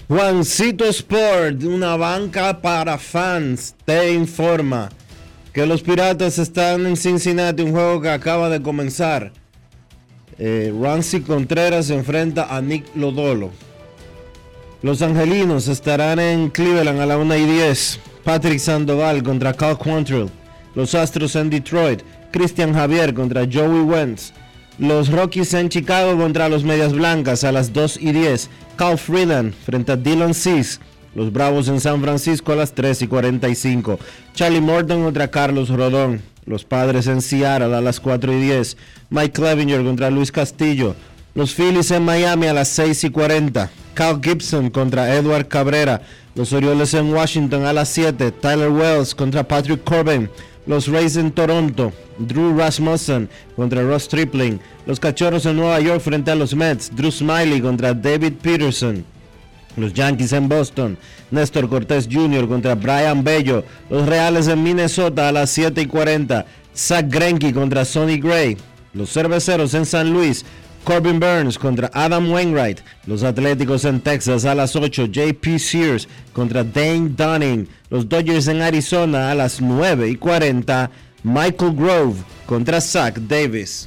Juancito Sport, una banca para fans, te informa que los Piratas están en Cincinnati, un juego que acaba de comenzar. Eh, Contreras se enfrenta a Nick Lodolo. Los angelinos estarán en Cleveland a la 1 y 10. Patrick Sandoval contra Cal Quantrill. Los Astros en Detroit. Christian Javier contra Joey Wentz. Los Rockies en Chicago contra los Medias Blancas a las 2 y 10. Cal Freeland frente a Dylan Cease. Los Bravos en San Francisco a las 3 y 45. Charlie Morton contra Carlos Rodón. Los Padres en Seattle a las 4 y 10. Mike Clevinger contra Luis Castillo. Los Phillies en Miami a las 6 y 40. Cal Gibson contra Edward Cabrera. Los Orioles en Washington a las 7. Tyler Wells contra Patrick Corbin. Los Rays en Toronto. Drew Rasmussen contra Ross Tripling. Los Cachorros en Nueva York frente a los Mets. Drew Smiley contra David Peterson. Los Yankees en Boston. Néstor Cortés Jr. contra Brian Bello. Los Reales en Minnesota a las 7 y 40. Zach Greinke contra Sonny Gray. Los Cerveceros en San Luis. Corbin Burns contra Adam Wainwright. Los Atléticos en Texas a las 8. JP Sears contra Dane Dunning. Los Dodgers en Arizona a las 9 y 40. Michael Grove contra Zach Davis.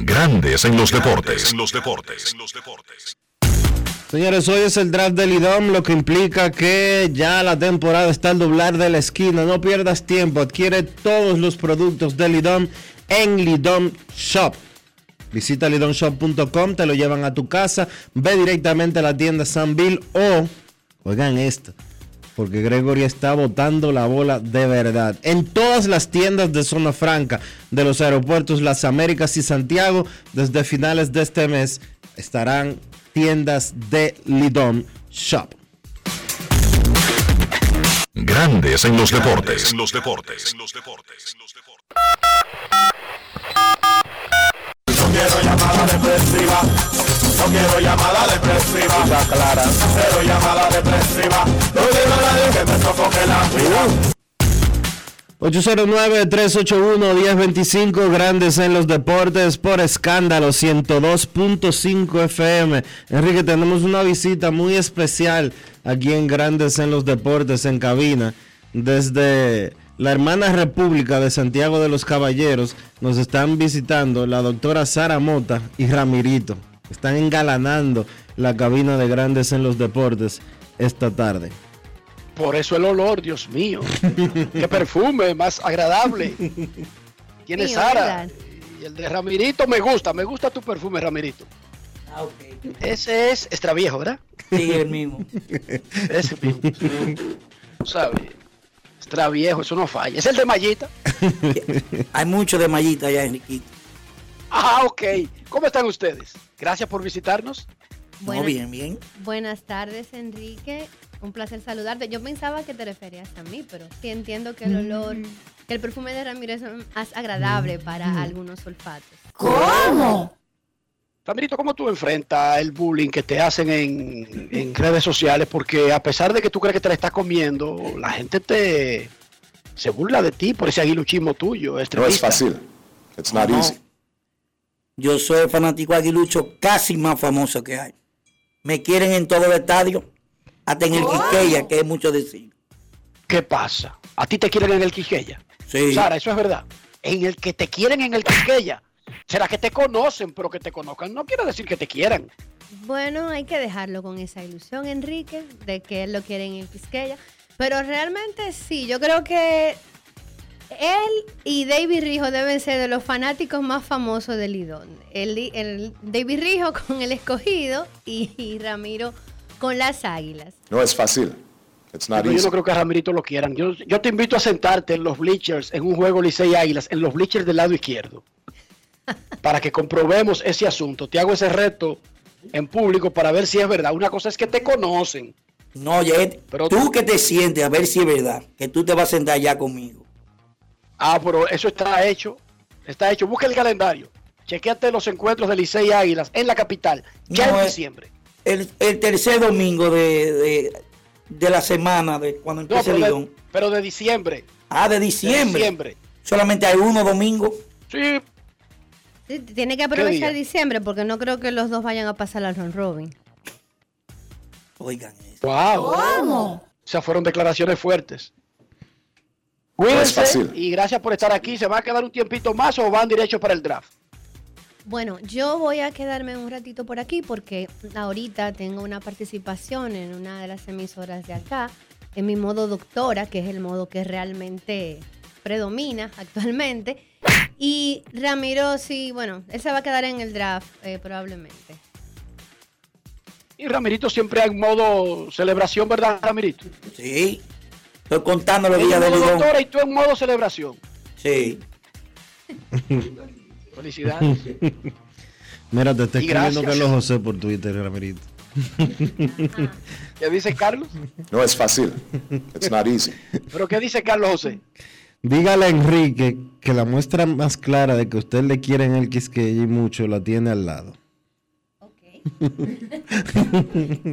Grandes en los deportes. los deportes. Señores, hoy es el draft del IDOM, lo que implica que ya la temporada está al doblar de la esquina. No pierdas tiempo, adquiere todos los productos del IDOM en Lidom Shop. Visita lidomshop.com, te lo llevan a tu casa, ve directamente a la tienda Bill o, oigan esto, porque Gregory está botando la bola de verdad. En todas las tiendas de zona franca de los aeropuertos Las Américas y Santiago, desde finales de este mes, estarán tiendas de Lidom Shop. Grandes en los deportes. En los deportes. No quiero llamada depresiva. No quiero llamada depresiva. clara. Cero llamada depresiva. No quiero a nadie que me sofoque la vida. 809-381-1025, grandes en los deportes por escándalo 102.5 FM. Enrique, tenemos una visita muy especial aquí en Grandes en los Deportes, en cabina. Desde la hermana República de Santiago de los Caballeros nos están visitando la doctora Sara Mota y Ramirito. Están engalanando la cabina de Grandes en los Deportes esta tarde. Por eso el olor, Dios mío. Qué perfume más agradable. Tiene Mío, Sara. ¿verdad? Y el de Ramirito me gusta, me gusta tu perfume, Ramirito. Ese es extraviejo, ¿verdad? Sí, el mismo. Ese mismo. Tú sabes. Extraviejo, eso no falla. Es el de Mallita. Hay mucho de mallita allá, Enriquito. Ah, ok. ¿Cómo están ustedes? Gracias por visitarnos. No, bien, bien. Buenas tardes, Enrique. Un placer saludarte. Yo pensaba que te referías a mí, pero sí entiendo que el olor, que el perfume de Ramírez es más agradable para algunos olfatos. ¿Cómo? Ramirito, ¿cómo tú enfrentas el bullying que te hacen en, en redes sociales? Porque a pesar de que tú crees que te la estás comiendo, la gente te se burla de ti por ese aguiluchismo tuyo. No es fácil. It's not No. easy. Yo soy fanático aguilucho casi más famoso que hay. Me quieren en todo el estadio, hasta en el Quiqueya, que es mucho decir. ¿Qué pasa? ¿A ti te quieren en el Quisqueya? Sí. Sara, eso es verdad. En el que te quieren en el Quisqueya. Será que te conocen, pero que te conozcan no quiere decir que te quieran. Bueno, hay que dejarlo con esa ilusión, Enrique, de que él lo quiere en el Quisqueya. Pero realmente sí, yo creo que él y David Rijo deben ser de los fanáticos más famosos del Lidón. El, el David Rijo con el escogido y, y Ramiro con las águilas. No es fácil. It's not Pero yo no creo que a Ramirito lo quieran. Yo, yo te invito a sentarte en los bleachers, en un juego Licey Águilas, en los bleachers del lado izquierdo, para que comprobemos ese asunto. Te hago ese reto en público para ver si es verdad. Una cosa es que te conocen. No, oye, tú que te sientes, a ver si es verdad, que tú te vas a sentar allá conmigo. Ah, pero eso está hecho. Está hecho. Busca el calendario. Chequeate los encuentros de Licey Águilas en la capital, ya No, en eh, diciembre. El, el tercer domingo de, de, de la semana, de cuando No, empieza pero, el de, Lidón. pero de diciembre. Ah, de De diciembre. diciembre. Solamente hay uno domingo. Sí. Sí, Tiene que aprovechar diciembre porque no creo que los dos vayan a pasar al Ron Robin. Oigan. Wow. ¿Cómo? O sea, fueron declaraciones fuertes. No es Cuídense fácil. y gracias por estar aquí. ¿Se va a quedar un tiempito más o van derecho para el draft? Bueno, yo voy a quedarme un ratito por aquí porque ahorita tengo una participación en una de las emisoras de acá, en mi modo doctora, que es el modo que realmente predomina actualmente. Y Ramiro, sí, bueno, él se va a quedar en el draft eh, probablemente. Y Ramirito siempre en modo celebración, ¿verdad, Ramirito? Sí. Estoy contando los días modo Lidón. doctora y tú en modo celebración. Sí. Felicidades. Mira, te está escribiendo. Carlos José por Twitter, Ramirito. ¿Qué dice Carlos? No es fácil. It's not easy. ¿Pero qué dice Carlos José? Dígale a Enrique que la muestra más clara de que usted le quiere en el Quisqueya y mucho la tiene al lado.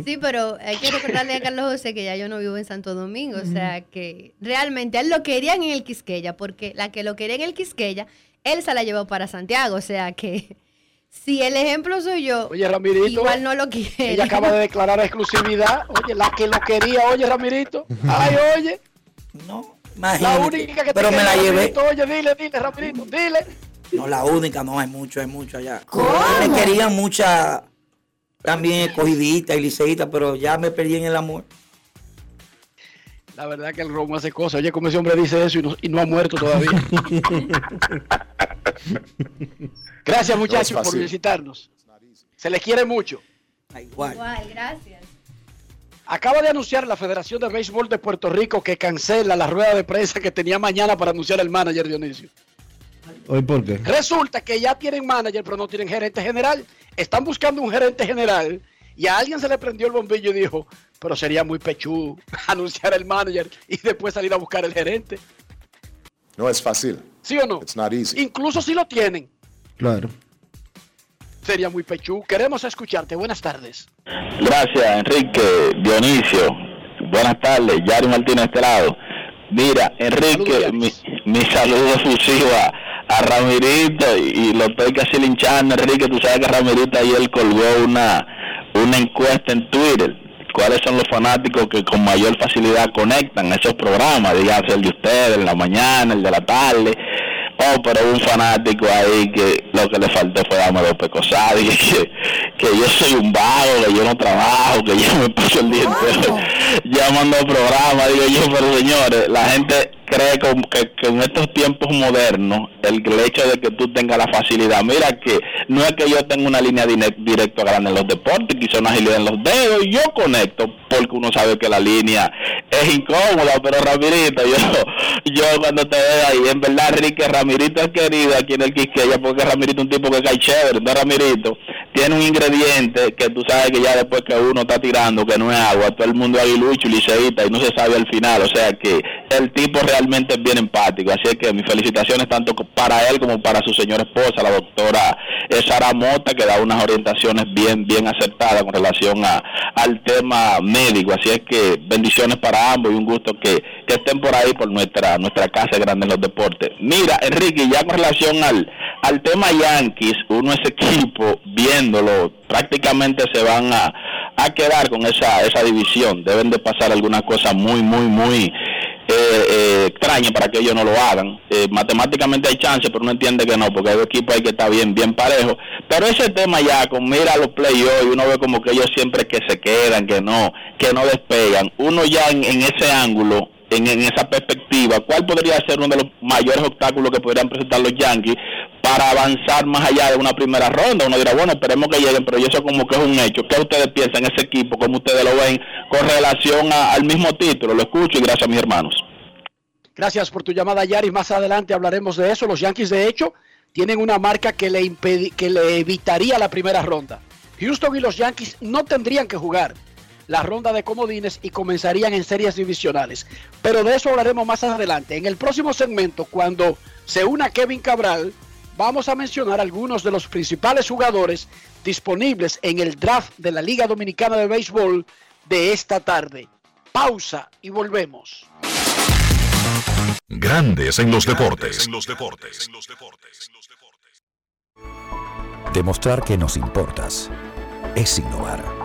Sí, pero hay que recordarle a Carlos José que ya yo no vivo en Santo Domingo, o sea que realmente a él lo querían en el Quisqueya, porque la que lo quería en el Quisqueya, él se la llevó para Santiago, o sea que si el ejemplo soy yo, Oye, Ramirito. igual no lo quiere. Ella acaba de declarar exclusividad. Oye, la que lo quería, oye, Ramirito. Ay, oye. No, La imagínate. única que te Pero me la llevé. Ramirito. Oye, dile, dile, Ramirito, dile. No, la única, no, hay mucho, hay mucho allá. Me querían mucha, también escogidita y liceíta, pero ya me perdí en el amor. La verdad que el Romo hace cosas. Oye, como ese hombre dice eso y no, y no ha muerto todavía. Gracias, muchachos, por visitarnos. Se les quiere mucho. Igual. Igual, gracias. Acaba de anunciar la Federación de Béisbol de Puerto Rico que cancela la rueda de prensa que tenía mañana para anunciar el manager Dionisio. ¿Hoy por qué? Resulta que ya tienen manager, pero no tienen gerente general. Están buscando un gerente general y a alguien se le prendió el bombillo y dijo, pero sería muy pechú anunciar el manager y después salir a buscar el gerente. No es fácil. ¿Sí o no? It's not easy. Incluso si lo tienen, Claro. sería muy pechú. Queremos escucharte. Buenas tardes. Gracias, Enrique, Dionisio. Buenas tardes, Yari Martínez este lado. Mira, Enrique, mi, mi saludo efusivo a, a Ramirito y, y lo estoy casi linchando, Enrique. Tú sabes que Ramirito ayer colgó una, una encuesta en Twitter. ¿Cuáles son los fanáticos que con mayor facilidad conectan a esos programas? Dígase el de ustedes, en la mañana, el de la tarde. Oh, pero un fanático ahí que lo que le faltó fue darme dos pecosas. Dije que, que yo soy un vago, que yo no trabajo, que yo me paso el día entero llamando al programa. Digo yo, pero señores, la gente cree como que, que en estos tiempos modernos, el, hecho de que tú tengas la facilidad, mira que no es que yo tenga una línea directa grande en los deportes, quizá una agilidad en los dedos, yo conecto, porque uno sabe que la línea es incómoda, pero Ramirito, yo, yo cuando te veo ahí, en verdad, Enrique Ramirito es querido aquí en el Quisqueya, porque Ramirito es un tipo que cae chévere, entonces Ramirito tiene un ingrediente que tú sabes que ya después que uno está tirando, que no es agua, todo el mundo es aguilucho y liceísta y no se sabe al final, o sea que el tipo realmente es bien empático, así es que mis felicitaciones tanto para él como para su señora esposa, la doctora eh, Sara Mota, que da unas orientaciones bien, bien acertadas con relación a, al tema médico, así es que bendiciones para ambos y un gusto que, que estén por ahí por nuestra, nuestra casa grande en los deportes. Mira, Enrique, ya con relación al, al tema Yankees, uno ese equipo prácticamente se van a, a quedar con esa, esa división. Deben de pasar algunas cosas muy, muy, muy eh, eh, extrañas para que ellos no lo hagan. Eh, matemáticamente hay chance, pero uno entiende que no, porque hay equipos ahí que está bien, bien parejo. Pero ese tema ya, con mira los playoffs, uno ve como que ellos siempre que se quedan, que no, que no despegan. Uno ya en ese ángulo en, esa perspectiva, ¿cuál podría ser uno de los mayores obstáculos que podrían presentar los Yankees para avanzar más allá de una primera ronda? Uno dirá, bueno, esperemos que lleguen, pero eso como que es un hecho. ¿Qué ustedes piensan ese equipo? ¿Cómo ustedes lo ven con relación al mismo título? Lo escucho y gracias a mis hermanos. Gracias por tu llamada, Yari. Más adelante hablaremos de eso. Los Yankees, de hecho, tienen una marca que le, que le evitaría la primera ronda. Houston y los Yankees no tendrían que jugar la ronda de comodines y comenzarían en series divisionales. Pero de eso hablaremos más adelante. En el próximo segmento, cuando se una Kevin Cabral, vamos a mencionar algunos de los principales jugadores disponibles en el draft de la Liga Dominicana de Béisbol de esta tarde. Pausa y volvemos. Grandes en los deportes. Demostrar que nos importas es innovar.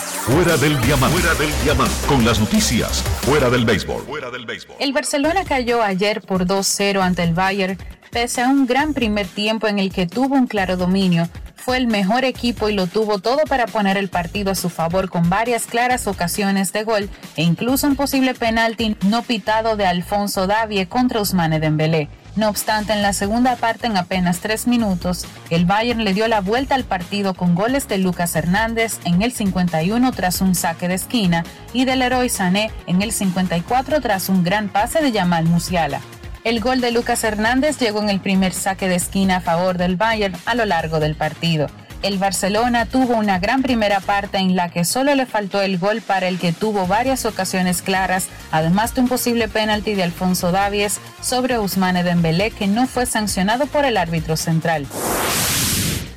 Fuera del diamante. Fuera del diamante. Con las noticias. Fuera del béisbol. Fuera del béisbol. El Barcelona cayó ayer por 2-0 ante el Bayern, pese a un gran primer tiempo en el que tuvo un claro dominio. Fue el mejor equipo y lo tuvo todo para poner el partido a su favor con varias claras ocasiones de gol e incluso un posible penalti no pitado de Alfonso Davie contra Ousmane Dembélé. No obstante, en la segunda parte, en apenas tres minutos, el Bayern le dio la vuelta al partido con goles de Lucas Hernández en el 51 tras un saque de esquina y del Leroy Sané en el 54 tras un gran pase de Yamal Musiala. El gol de Lucas Hernández llegó en el primer saque de esquina a favor del Bayern a lo largo del partido el Barcelona tuvo una gran primera parte en la que solo le faltó el gol para el que tuvo varias ocasiones claras, además de un posible penalti de Alfonso Davies sobre Ousmane Dembélé que no fue sancionado por el árbitro central.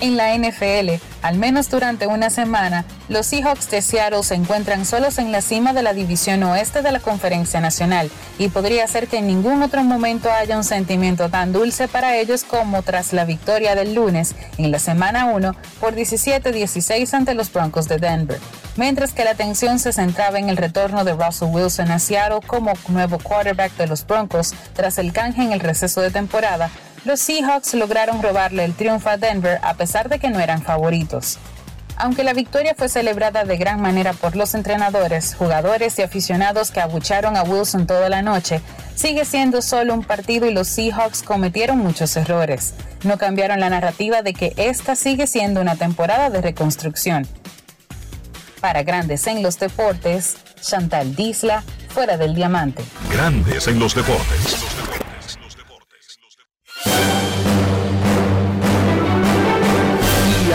En la NFL, al menos durante una semana, los Seahawks de Seattle se encuentran solos en la cima de la división oeste de la Conferencia Nacional y podría ser que en ningún otro momento haya un sentimiento tan dulce para ellos como tras la victoria del lunes en la semana 1 por 17-16 ante los Broncos de Denver. Mientras que la atención se centraba en el retorno de Russell Wilson a Seattle como nuevo quarterback de los Broncos tras el canje en el receso de temporada, los Seahawks lograron robarle el triunfo a Denver a pesar de que no eran favoritos. Aunque la victoria fue celebrada de gran manera por los entrenadores, jugadores y aficionados que abucharon a Wilson toda la noche, sigue siendo solo un partido y los Seahawks cometieron muchos errores. No cambiaron la narrativa de que esta sigue siendo una temporada de reconstrucción. Para Grandes en los Deportes, Chantal Disla, fuera del diamante. Grandes en los deportes.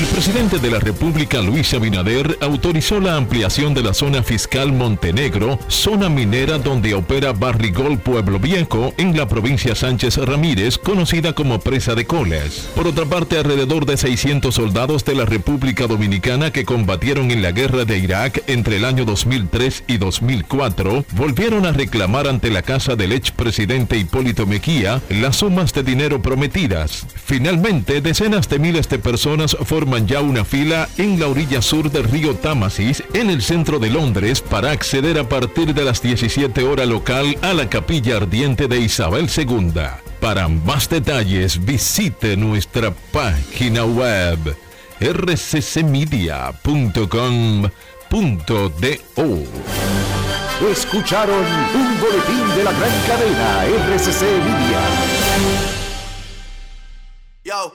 El presidente de la República, Luis Abinader, autorizó la ampliación de la zona fiscal Montenegro, zona minera donde opera Barrigol Pueblo Viejo, en la provincia Sánchez Ramírez, conocida como Presa de Colas. Por otra parte, alrededor de 600 soldados de la República Dominicana que combatieron en la guerra de Irak entre el año 2003 y 2004, volvieron a reclamar ante la casa del expresidente Hipólito Mejía las sumas de dinero prometidas. Finalmente, decenas de miles de personas forman ya una fila en la orilla sur del río Támesis, en el centro de Londres, para acceder a partir de las 17 horas local a la capilla ardiente de Isabel II. Para más detalles, visite nuestra página web rccmedia.com.do. Escucharon un boletín de la gran cadena RCC Media. Yo,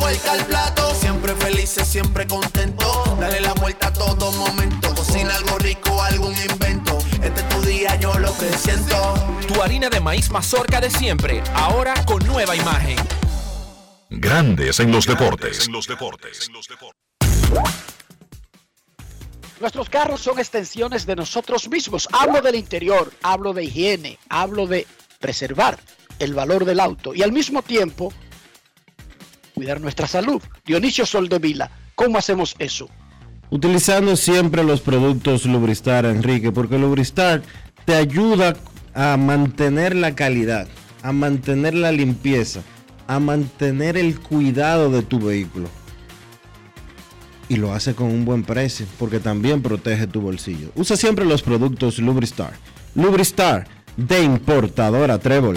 Vuelta al plato, siempre felices, siempre contento. Dale la vuelta a todo momento. Cocina algo rico, algún invento. Este es tu día, yo lo que siento. Tu harina de maíz mazorca de siempre, ahora con nueva imagen. Grandes en los deportes. Nuestros carros son extensiones de nosotros mismos. Hablo del interior, hablo de higiene, hablo de preservar el valor del auto y al mismo tiempo cuidar nuestra salud. Dionisio Soldevila, ¿cómo hacemos eso? Utilizando siempre los productos Lubristar, Enrique, porque Lubristar te ayuda a mantener la calidad, a mantener la limpieza, a mantener el cuidado de tu vehículo. Y lo hace con un buen precio, porque también protege tu bolsillo. Usa siempre los productos Lubristar. Lubristar, de importadora Trébol.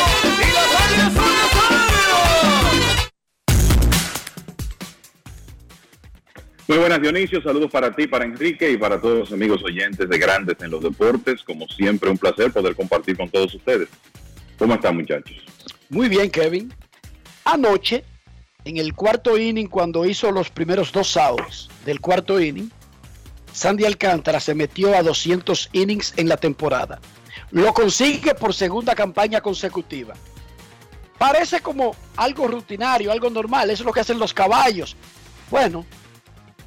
Muy buenas Dionisio, saludos para ti, para Enrique y para todos los amigos oyentes de Grandes en los Deportes. Como siempre, un placer poder compartir con todos ustedes. ¿Cómo están muchachos? Muy bien, Kevin. Anoche en el cuarto inning, cuando hizo los primeros dos outs del cuarto inning, Sandy Alcántara se metió a 200 innings en la temporada. Lo consigue por segunda campaña consecutiva. Parece como algo rutinario, algo normal, eso es lo que hacen los caballos. Bueno,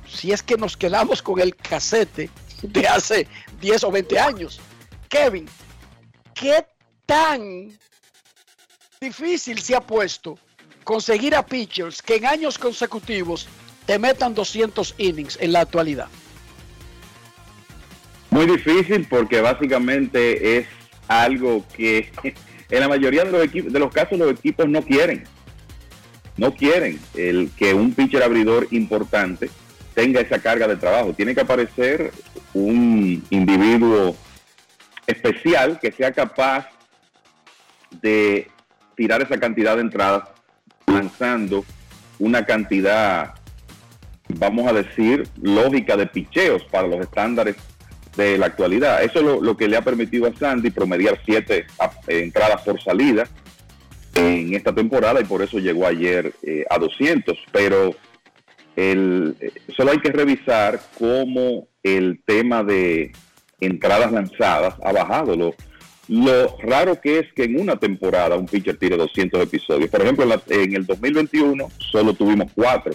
si es que nos quedamos con el casete de hace 10 o 20 años. Kevin, ¿qué tan difícil se ha puesto conseguir a pitchers que en años consecutivos te metan 200 innings en la actualidad? Muy difícil porque básicamente es algo que en la mayoría de los, equipos, de los casos los equipos no quieren. No quieren el que un pitcher abridor importante tenga esa carga de trabajo. Tiene que aparecer un individuo especial que sea capaz de tirar esa cantidad de entradas lanzando una cantidad, vamos a decir, lógica de picheos para los estándares de la actualidad. Eso es lo, que le ha permitido a Sandy promediar siete entradas por salida en esta temporada y por eso llegó ayer eh, a 200. Pero el, solo hay que revisar cómo el tema de entradas lanzadas ha bajado. Lo, lo raro que es que en una temporada un pitcher tire 200 episodios. Por ejemplo, en, el 2021 solo tuvimos cuatro.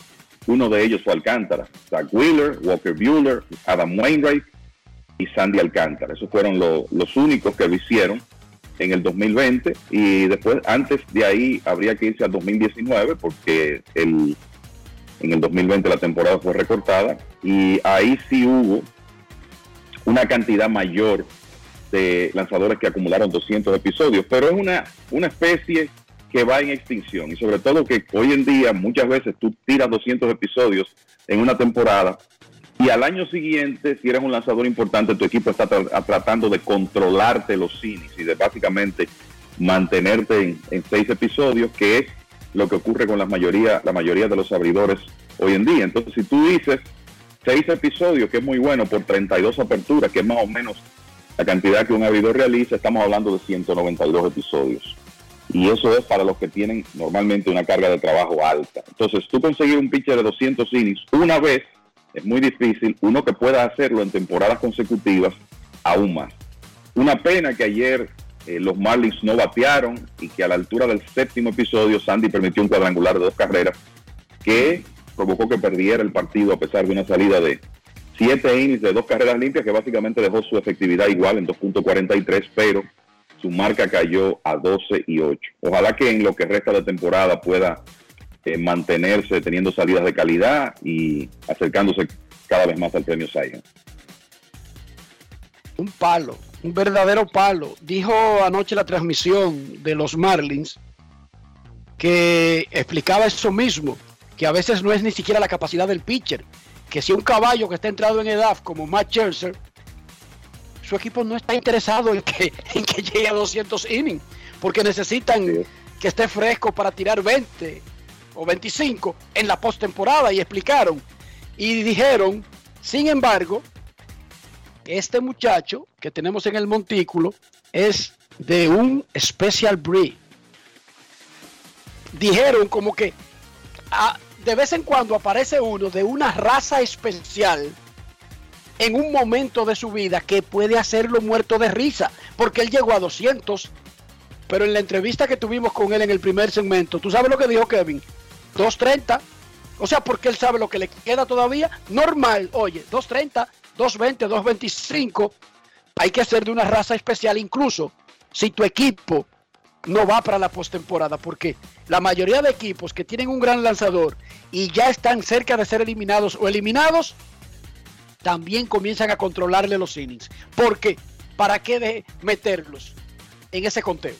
Uno de ellos fue Alcántara. Zach Wheeler, Walker Bueller, Adam Wainwright y Sandy Alcántara. Esos fueron los únicos que lo hicieron en el 2020 y después, antes de ahí, habría que irse al 2019 porque el, en el 2020 la temporada fue recortada y ahí sí hubo una cantidad mayor de lanzadores que acumularon 200 episodios, pero es una, una especie que va en extinción y sobre todo que hoy en día muchas veces tú tiras 200 episodios en una temporada y al año siguiente, si eres un lanzador importante, tu equipo está tratando de controlarte los cines y de básicamente mantenerte en, seis episodios, que es lo que ocurre con la mayoría, la mayoría de los abridores hoy en día. Entonces, si tú dices seis episodios, que es muy bueno, por 32 aperturas, que es más o menos la cantidad que un abridor realiza, estamos hablando de 192 episodios. Y eso es para los que tienen normalmente una carga de trabajo alta. Entonces, tú conseguir un pitcher de 200 innings una vez es muy difícil. Uno que pueda hacerlo en temporadas consecutivas, aún más. Una pena que ayer eh, los Marlins no batearon y que a la altura del séptimo episodio Sandy permitió un cuadrangular de dos carreras que provocó que perdiera el partido a pesar de una salida de siete innings de dos carreras limpias que básicamente dejó su efectividad igual en 2.43, pero su marca cayó a 12 y 8. Ojalá que en lo que resta de temporada pueda eh, mantenerse teniendo salidas de calidad y acercándose cada vez más al premio Cy Un palo, un verdadero palo. Dijo anoche la transmisión de los Marlins que explicaba eso mismo, que a veces no es ni siquiera la capacidad del pitcher, que si un caballo que está entrado en edad como Matt Scherzer, su equipo no está interesado en que, en que llegue a 200 innings, porque necesitan que esté fresco para tirar 20 o 25 en la postemporada y explicaron y dijeron, sin embargo, este muchacho que tenemos en el montículo es de un special breed. Dijeron como que ah, de vez en cuando aparece uno de una raza especial en un momento de su vida que puede hacerlo muerto de risa, porque él llegó a 200. Pero en la entrevista que tuvimos con él en el primer segmento, ¿tú sabes lo que dijo Kevin? 230. O sea, porque él sabe lo que le queda todavía. Normal, oye, 230, 220, 225. Hay que ser de una raza especial, incluso si tu equipo no va para la postemporada, porque la mayoría de equipos que tienen un gran lanzador y ya están cerca de ser eliminados o eliminados, también comienzan a controlarle los innings. Porque, ¿para qué de meterlos en ese conteo?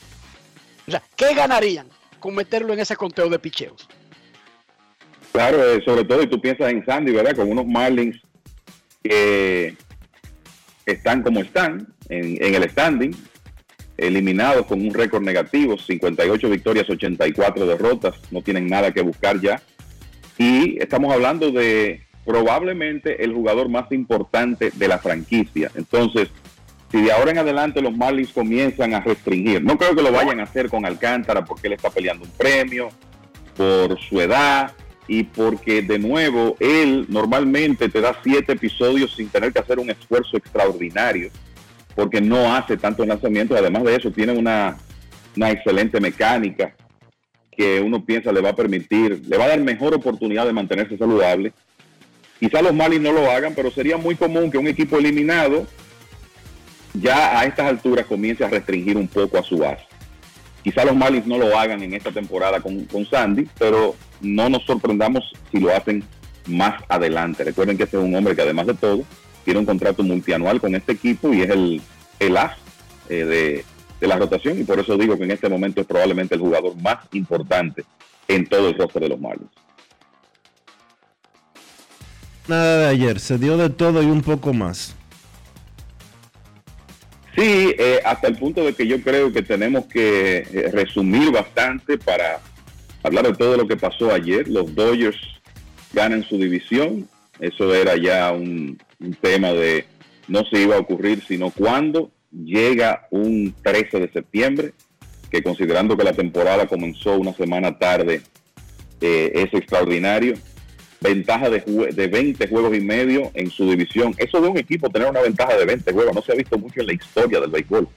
O sea, ¿qué ganarían con meterlo en ese conteo de picheos? Claro, eh, sobre todo, y tú piensas en Sandy, ¿verdad? Con unos Marlins que están como están en, el standing, eliminados con un récord negativo, 58 victorias, 84 derrotas, no tienen nada que buscar ya. Y estamos hablando de probablemente el jugador más importante de la franquicia. Entonces, si de ahora en adelante los Marlins comienzan a restringir, no creo que lo vayan a hacer con Alcántara porque él está peleando un premio por su edad y porque de nuevo él normalmente te da siete episodios sin tener que hacer un esfuerzo extraordinario porque no hace tantos lanzamientos. Además de eso, tiene una, una excelente mecánica que uno piensa le va a permitir, le va a dar mejor oportunidad de mantenerse saludable. Quizá los Marlins no lo hagan, pero sería muy común que un equipo eliminado ya a estas alturas comience a restringir un poco a su base. Quizá los Marlins no lo hagan en esta temporada con, con Sandy, pero no nos sorprendamos si lo hacen más adelante. Recuerden que este es un hombre que además de todo tiene un contrato multianual con este equipo y es el, el as eh, de, de la rotación y por eso digo que en este momento es probablemente el jugador más importante en todo el roster de los Marlins. Nada de ayer, se dio de todo y un poco más. Sí, eh, hasta el punto de que yo creo que tenemos que eh, resumir bastante para hablar de todo lo que pasó ayer. Los Dodgers ganan su división. Eso era ya un, tema de no se iba a ocurrir, sino cuando llega un 13 de septiembre, que considerando que la temporada comenzó una semana tarde, eh, es extraordinario. Ventaja de, de 20 juegos y medio en su división. Eso de un equipo tener una ventaja de 20 juegos no se ha visto mucho en la historia del béisbol.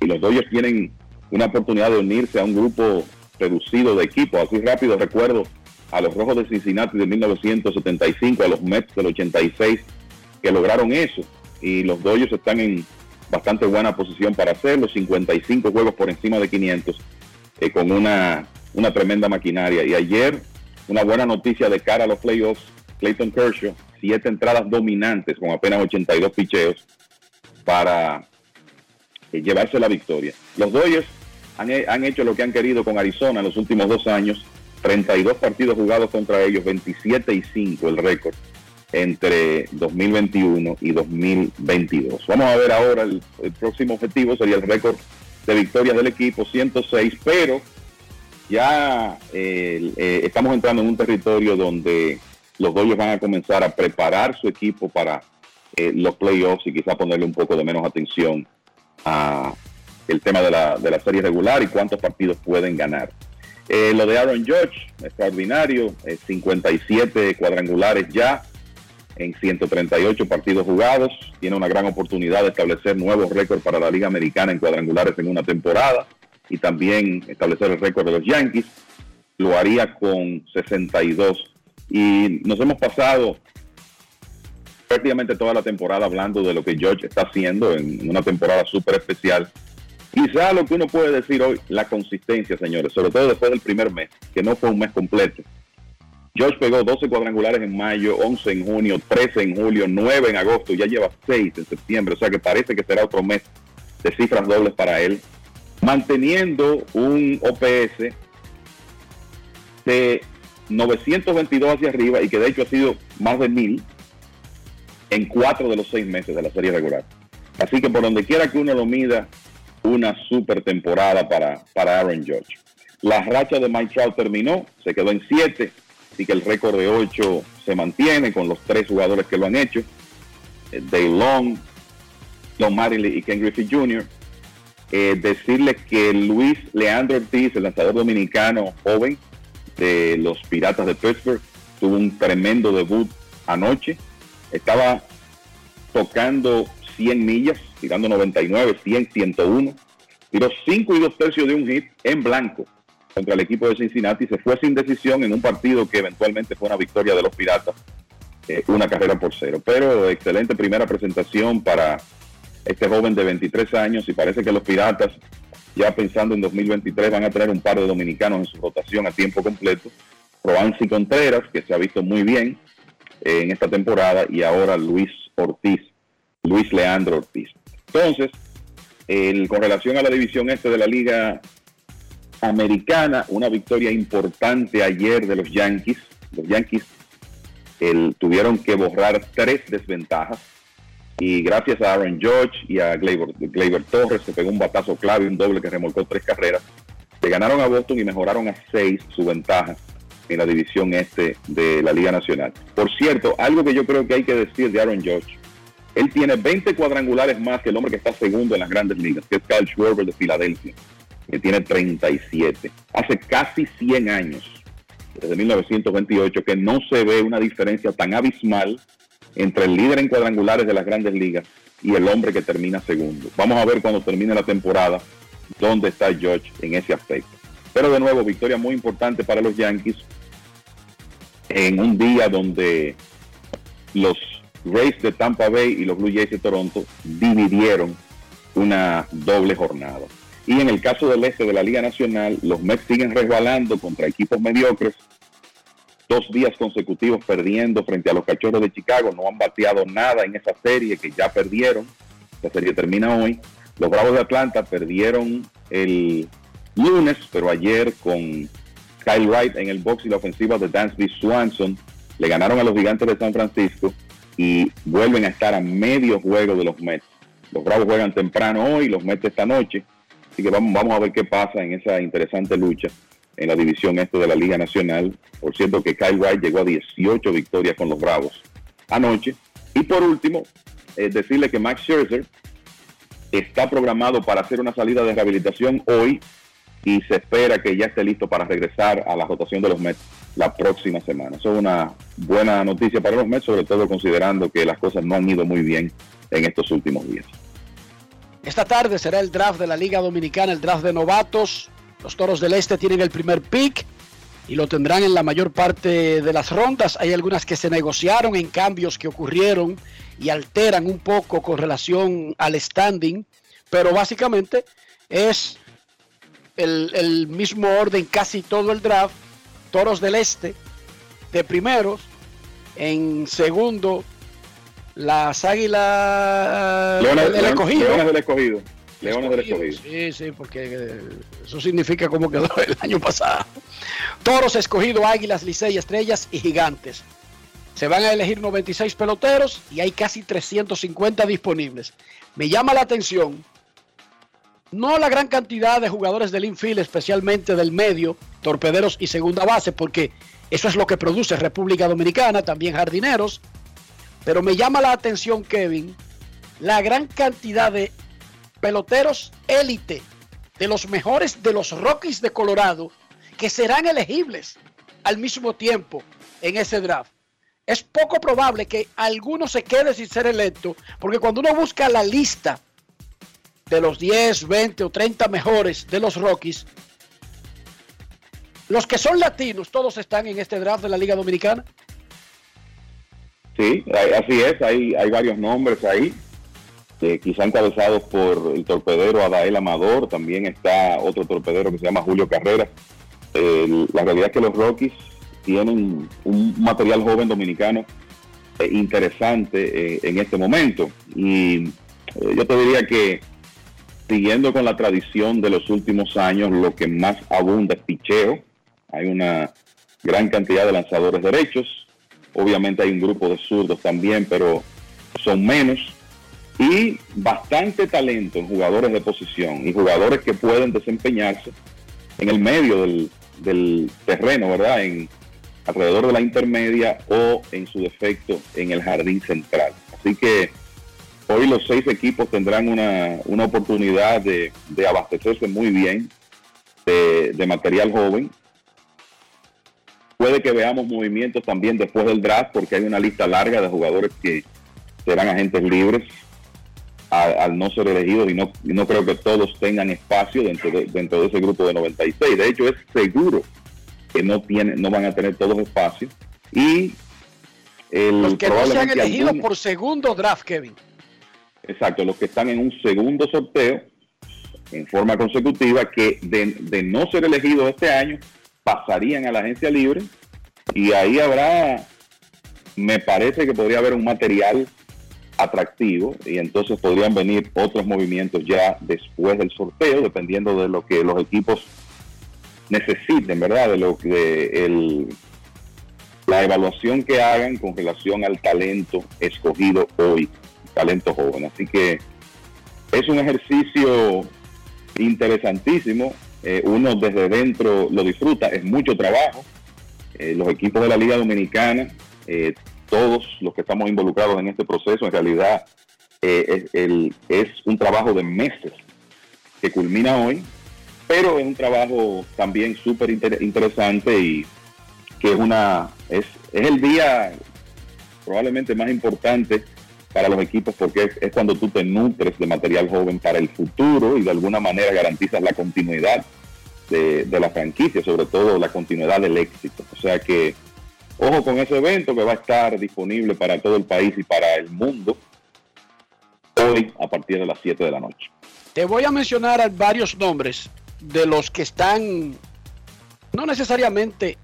Y los Dodgers tienen una oportunidad de unirse a un grupo reducido de equipos. Así rápido recuerdo a los Rojos de Cincinnati de 1975, a los Mets del 86, que lograron eso. Y los Dodgers están en bastante buena posición para hacerlo, 55 juegos por encima de 500, eh, con una, una tremenda maquinaria. Y ayer, una buena noticia de cara a los playoffs, Clayton Kershaw, siete entradas dominantes con apenas 82 picheos para eh, llevarse la victoria. Los Dodgers han, he- han hecho lo que han querido con Arizona en los últimos dos años, 32 partidos jugados contra ellos, 27 y 5 el récord entre 2021 y 2022. Vamos a ver ahora el, próximo objetivo sería el récord de victorias del equipo, 106, pero ya eh, estamos entrando en un territorio donde los Dodgers van a comenzar a preparar su equipo para eh, los playoffs y quizá ponerle un poco de menos atención a el tema de la, de la serie regular y cuántos partidos pueden ganar. Eh, lo de Aaron Judge, extraordinario, eh, 57 cuadrangulares ya en 138 partidos jugados, tiene una gran oportunidad de establecer nuevos récords para la Liga Americana en cuadrangulares en una temporada y también establecer el récord de los Yankees, lo haría con 62. Y nos hemos pasado prácticamente toda la temporada hablando de lo que George está haciendo en una temporada súper especial. Quizá lo que uno puede decir hoy, la consistencia, señores, sobre todo después del primer mes, que no fue un mes completo. George pegó 12 cuadrangulares en mayo, 11 en junio, 13 en julio, 9 en agosto, ya lleva 6 en septiembre, o sea que parece que será otro mes de cifras dobles para él, manteniendo un OPS de 922 hacia arriba y que de hecho ha sido más de 1000 en cuatro de los seis meses de la serie regular. Así que por donde quiera que uno lo mida, una super temporada para, para Aaron George. La racha de Mike Trout terminó, se quedó en 7, así que el récord de 8 se mantiene con los tres jugadores que lo han hecho, eh, Dave Long, Don y Ken Griffey Jr. Eh, decirles que Luis Leandro Ortiz, el lanzador dominicano joven de los Piratas de Pittsburgh, tuvo un tremendo debut anoche. Estaba tocando 100 millas, tirando 99, 100, 101. Tiró 5 y 2 tercios de un hit en blanco contra el equipo de Cincinnati. Se fue sin decisión en un partido que eventualmente fue una victoria de los Piratas, eh, una carrera por cero. Pero excelente primera presentación para este joven de 23 años y parece que los Piratas, ya pensando en 2023, van a tener un par de dominicanos en su rotación a tiempo completo. Roansi Contreras, que se ha visto muy bien eh, en esta temporada, y ahora Luis Ortiz, Luis Leandro Ortiz. Entonces, el- con relación a la división este de la Liga Americana, una victoria importante ayer de los Yankees. Los Yankees el- tuvieron que borrar tres desventajas y gracias a Aaron George y a Gleyber, Torres, que pegó un batazo clave, un doble que remolcó tres carreras, le ganaron a Boston y mejoraron a seis su ventaja en la división este de la Liga Nacional. Por cierto, algo que yo creo que hay que decir de Aaron George, él tiene 20 cuadrangulares más que el hombre que está segundo en las grandes ligas, que es Kyle Schwarber de Filadelfia, que tiene 37. Hace casi 100 años desde 1928 que no se ve una diferencia tan abismal entre el líder en cuadrangulares de las grandes ligas y el hombre que termina segundo. Vamos a ver cuando termine la temporada dónde está George en ese aspecto. Pero de nuevo, victoria muy importante para los Yankees en un día donde los Rays de Tampa Bay y los Blue Jays de Toronto dividieron una doble jornada. Y en el caso del este de la Liga Nacional, los Mets siguen resbalando contra equipos mediocres, dos días consecutivos perdiendo frente a los Cachorros de Chicago, no han bateado nada en esa serie que ya perdieron, la serie termina hoy. Los Bravos de Atlanta perdieron el lunes, pero ayer con Kyle Wright en el box y la ofensiva de Dansby Swanson, le ganaron a los Gigantes de San Francisco y vuelven a estar a medio juego de los Mets. Los Bravos juegan temprano hoy, los Mets esta noche. Así que vamos, a ver qué pasa en esa interesante lucha en la división este de la Liga Nacional. Por cierto que Kyle Wright llegó a 18 victorias con los Bravos anoche. Y por último, eh, decirle que Max Scherzer está programado para hacer una salida de rehabilitación hoy y se espera que ya esté listo para regresar a la rotación de los Mets la próxima semana. Eso es una buena noticia para los Mets, sobre todo considerando que las cosas no han ido muy bien en estos últimos días. Esta tarde será el draft de la Liga Dominicana, el draft de novatos. Los Toros del Este tienen el primer pick y lo tendrán en la mayor parte de las rondas. Hay algunas que se negociaron en cambios que ocurrieron y alteran un poco con relación al standing, pero básicamente es el, el mismo orden casi todo el draft. Toros del Este de primeros, en segundo las águilas Leones, del escogido. Leones del escogido. Leones del escogido. Sí, sí, porque eh, eso significa como quedó el año pasado. Toros escogido, águilas, licey, estrellas y gigantes. Se van a elegir 96 peloteros y hay casi 350 disponibles. Me llama la atención, no la gran cantidad de jugadores del infield, especialmente del medio, torpederos y segunda base, porque eso es lo que produce República Dominicana, también jardineros. Pero me llama la atención, Kevin, la gran cantidad de peloteros élite, de los mejores de los Rockies de Colorado, que serán elegibles al mismo tiempo en ese draft. Es poco probable que alguno se quede sin ser electo, porque cuando uno busca la lista de los 10, 20 o 30 mejores de los Rockies, los que son latinos, todos están en este draft de la Liga Dominicana. Sí, así es, hay, hay varios nombres ahí, eh, quizá encabezados por el torpedero Adael Amador, también está otro torpedero que se llama Julio Carrera. Eh, la realidad es que los Rockies tienen un material joven dominicano eh, interesante eh, en este momento. Y eh, yo te diría que siguiendo con la tradición de los últimos años, lo que más abunda es picheo. Hay una gran cantidad de lanzadores derechos. Obviamente hay un grupo de zurdos también, pero son menos. Y bastante talento en jugadores de posición y jugadores que pueden desempeñarse en el medio del, terreno, ¿verdad? En, alrededor de la intermedia o en su defecto en el jardín central. Así que hoy los seis equipos tendrán una, una oportunidad de, de, abastecerse muy bien de, de, material joven. Puede que veamos movimientos también después del draft porque hay una lista larga de jugadores que serán agentes libres al, al no ser elegidos y no, y no creo que todos tengan espacio dentro de, dentro de ese grupo de 96. De hecho, es seguro que no tienen, no van a tener todos espacios. Y el, los que no sean elegidos algunos, por segundo draft, Kevin. Exacto, los que están en un segundo sorteo en forma consecutiva, que de, no ser elegidos este año, pasarían a la agencia libre y ahí habrá, me parece que podría haber un material atractivo y entonces podrían venir otros movimientos ya después del sorteo, dependiendo de lo que los equipos necesiten, ¿verdad? De lo que la evaluación que hagan con relación al talento escogido hoy, talento joven. Así que es un ejercicio interesantísimo. Eh, uno desde dentro lo disfruta, es mucho trabajo. Eh, los equipos de la Liga Dominicana, eh, todos los que estamos involucrados en este proceso, en realidad es, es un trabajo de meses que culmina hoy pero es un trabajo también súper inter interesante y que es una es, es el día probablemente más importante para los equipos porque es, cuando tú te nutres de material joven para el futuro y de alguna manera garantizas la continuidad de, de la franquicia, sobre todo la continuidad del éxito. O sea que ojo con ese evento que va a estar disponible para todo el país y para el mundo hoy a partir de las 7 de la noche. Te voy a mencionar varios nombres de los que están, no necesariamente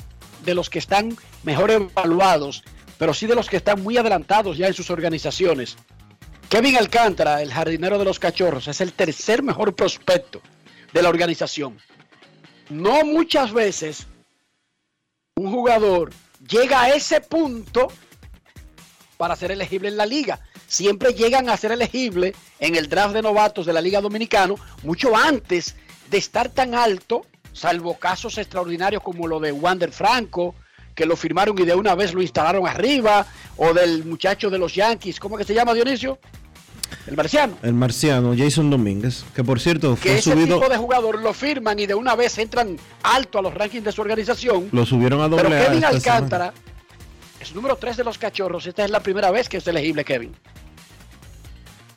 de los que están mejor evaluados, pero sí de los que están muy adelantados ya en sus organizaciones. Kevin Alcántara, el jardinero de los cachorros, es el tercer mejor prospecto de la organización. No muchas veces un jugador llega a ese punto para ser elegible en la liga. Siempre llegan a ser elegible en el draft de novatos de la Liga Dominicana mucho antes de estar tan alto, salvo casos extraordinarios como lo de Wander Franco, que lo firmaron y de una vez lo instalaron arriba, o del muchacho de los Yankees, ¿cómo que se llama Dionisio? El marciano. El marciano, Jason Domínguez, que por cierto Que fue ese subido, tipo de jugador lo firman y de una vez entran alto a los rankings de su organización. lo subieron a doble Pero A Kevin semana. Alcántara es número 3 de los cachorros. Esta es la primera vez que es elegible Kevin.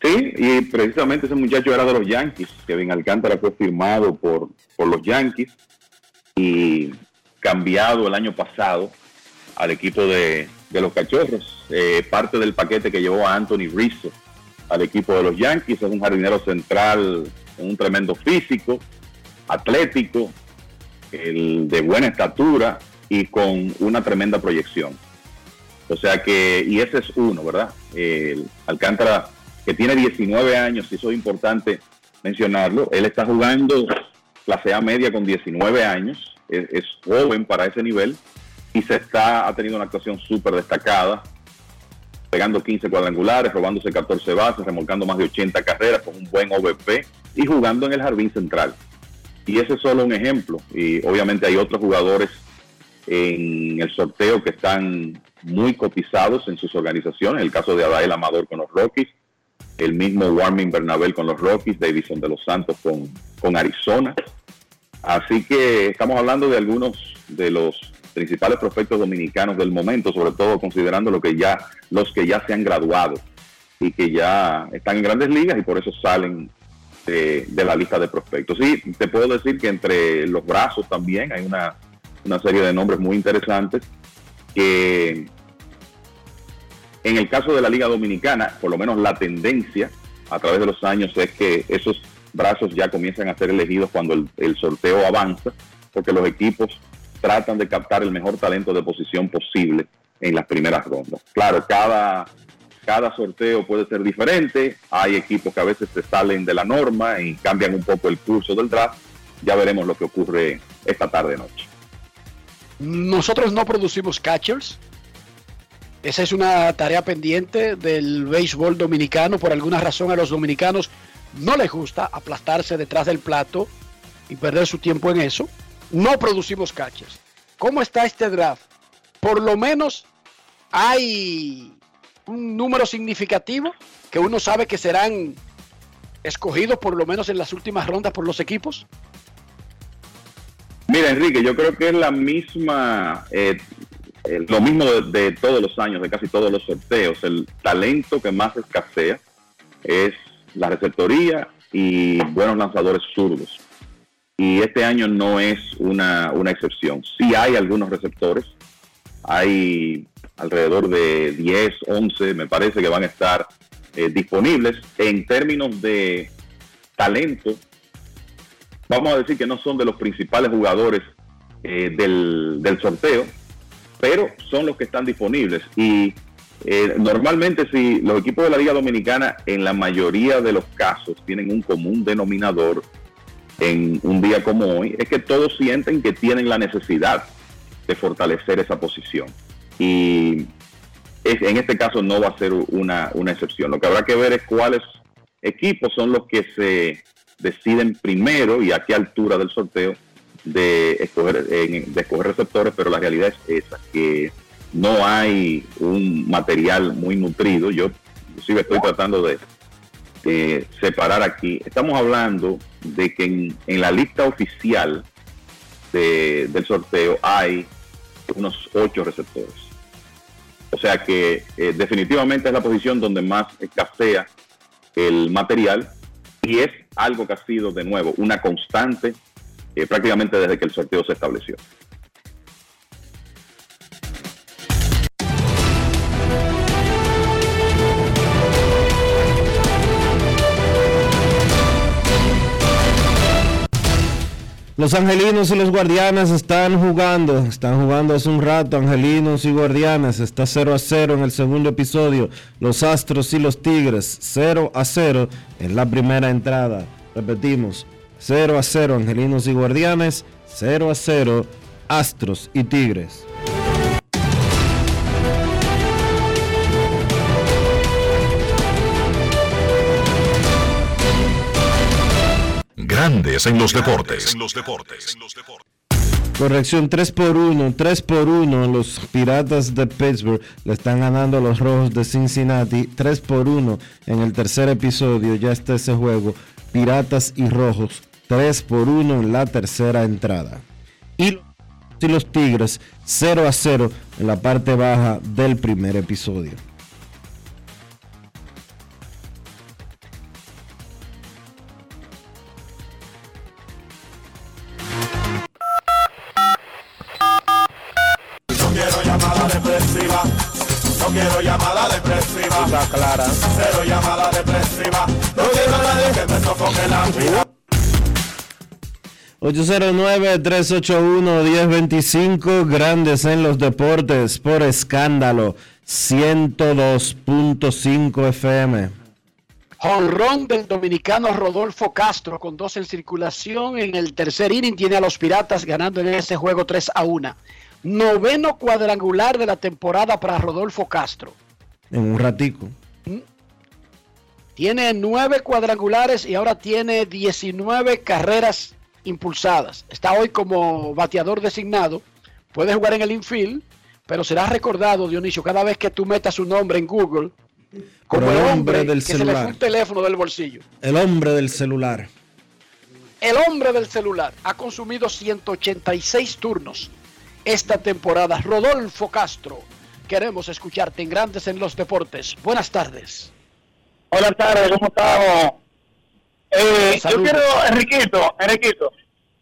Sí, y precisamente ese muchacho era de los Yankees. Kevin Alcántara fue firmado por, por los Yankees y cambiado el año pasado al equipo de, los Cachorros. Eh, parte del paquete que llevó a Anthony Rizzo al equipo de los Yankees. Es un jardinero central con un tremendo físico, atlético, el de buena estatura y con una tremenda proyección. O sea que, y ese es uno, ¿verdad? El Alcántara, que tiene 19 años, y eso es importante mencionarlo, él está jugando clase A media con 19 años, es, joven para ese nivel, y se está, ha tenido una actuación súper destacada, pegando 15 cuadrangulares, robándose 14 bases, remolcando más de 80 carreras con un buen OVP y jugando en el jardín central. Y ese es solo un ejemplo. Y obviamente hay otros jugadores en el sorteo que están muy cotizados en sus organizaciones. El caso de Adael Amador con los Rockies, el mismo Warming Bernabel con los Rockies, Davison de los Santos con, con Arizona. Así que estamos hablando de algunos de los principales prospectos dominicanos del momento, sobre todo considerando lo que ya, los que ya se han graduado y que ya están en grandes ligas y por eso salen de, la lista de prospectos. Sí, te puedo decir que entre los brazos también hay una, una serie de nombres muy interesantes que en el caso de la Liga Dominicana, por lo menos la tendencia a través de los años es que esos brazos ya comienzan a ser elegidos cuando el, el sorteo avanza, porque los equipos tratan de captar el mejor talento de posición posible en las primeras rondas. Claro, cada, cada sorteo puede ser diferente, hay equipos que a veces se salen de la norma y cambian un poco el curso del draft, ya veremos lo que ocurre esta tarde noche. Nosotros no producimos catchers. Esa es una tarea pendiente del béisbol dominicano. Por alguna razón a los dominicanos no les gusta aplastarse detrás del plato y perder su tiempo en eso. No producimos catchers. ¿Cómo está este draft? Por lo menos hay un número significativo que uno sabe que serán escogidos por lo menos en las últimas rondas por los equipos. Mira, Enrique, yo creo que es la misma, eh, eh, lo mismo de, de todos los años, de casi todos los sorteos. El talento que más escasea es la receptoría y buenos lanzadores zurdos. Y este año no es una, una excepción. Sí hay algunos receptores, hay alrededor de 10, 11, me parece que van a estar eh, disponibles. En términos de talento, vamos a decir que no son de los principales jugadores eh, del, del sorteo, pero son los que están disponibles. Y eh, normalmente si los equipos de la Liga Dominicana en la mayoría de los casos tienen un común denominador en un día como hoy, es que todos sienten que tienen la necesidad de fortalecer esa posición. Y es- en este caso no va a ser una, una excepción. Lo que habrá que ver es cuáles equipos son los que se deciden primero y a qué altura del sorteo de escoger, de escoger receptores, pero la realidad es esa, que no hay un material muy nutrido. Yo inclusive estoy tratando de separar aquí. Estamos hablando de que en, la lista oficial de- del sorteo hay unos ocho receptores. O sea que eh, definitivamente es la posición donde más escasea el material y es algo que ha sido de nuevo una constante eh, prácticamente desde que el sorteo se estableció. Los angelinos y los guardianes están jugando, están jugando hace un rato, angelinos y guardianes, está 0 a 0 en el segundo episodio, los astros y los tigres, 0 a 0 en la primera entrada. Repetimos, 0 a 0 angelinos y guardianes, 0 a 0 astros y tigres. Grandes en los deportes. Corrección 3 por 1, 3 por 1. Los Piratas de Pittsburgh le están ganando a los Rojos de Cincinnati 3 por 1 en el tercer episodio. Ya está ese juego. Piratas y Rojos 3 por 1 en la tercera entrada. Y los Tigres 0 a 0 en la parte baja del primer episodio. Está clara. Cero llamada depresiva. No quiero a nadie que me sofoque la vida. 809-381-1025, grandes en los deportes, por escándalo, 102.5 FM. Jonrón del dominicano Rodolfo Castro con dos en circulación. En el tercer inning tiene a los Piratas ganando en ese juego 3 a 1. Noveno cuadrangular de la temporada para Rodolfo Castro. En un ratico. Tiene nueve cuadrangulares y ahora tiene 19 carreras impulsadas. Está hoy como bateador designado. Puede jugar en el infield, pero será recordado, Dionisio, cada vez que tú metas su nombre en Google, como el el hombre hombre del que se le fue celular. un teléfono del bolsillo. El hombre del celular. El hombre del celular ha consumido 186 turnos esta temporada. Rodolfo Castro, queremos escucharte en Grandes en los Deportes. Buenas tardes. Buenas tardes, ¿cómo estamos? Eh, yo quiero, Enriquito, Enriquito,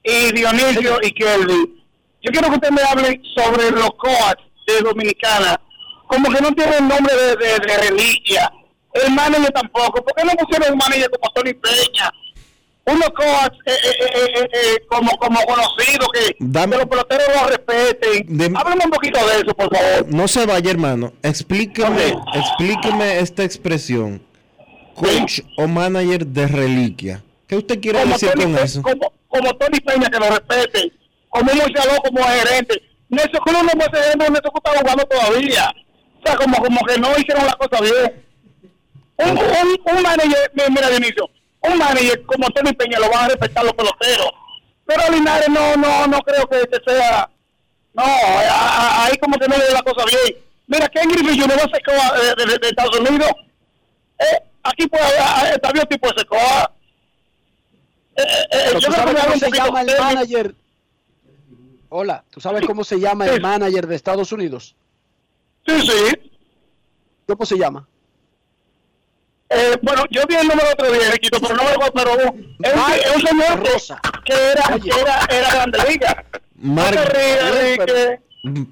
y Dionisio y Kelvin, yo quiero que usted me hable sobre los coats de Dominicana, como que no tienen nombre de, de, de reliquia, el manager tampoco, ¿por qué no pusieron un manager como Tony Peña? Unos coats eh, eh, eh, como, como conocidos, que, Dame- que los peloteros los respeten. De- Háblame un poquito de eso, por favor. No se vaya, hermano. Explíqueme, explíqueme esta expresión. Coach o manager de reliquia. ¿Qué usted quiere como decir Tony, con eso? Como, como Tony Peña que lo respeten, como Moisés Aló como gerente. Nelson Cruz no puede ser Nelson Cruz está jugando todavía. O sea, como, como que no hicieron la cosa bien. Un, un, un manager, mi- mira Dionisio, un manager como Tony Peña lo van a respetar los peloteros. Pero Linares no, no, no creo que, que sea, no, a- a- ahí como que no le la cosa bien. Mira, Ken Griffey Jr. a ser coa, eh, de, de- de Estados Unidos. Eh, aquí puede haber, está bien tipo de secoa. Eh, eh, yo tú sabes cómo se llama el manager. Hola, ¿tú sabes cómo se llama el manager de Estados Unidos? Sí, sí. ¿Cómo se llama? Eh, bueno, yo vi el número otro día, Riquito, pero no me acuerdo, pero es un, es un señor que, que era, que era, era grande liga. Mark, No rías.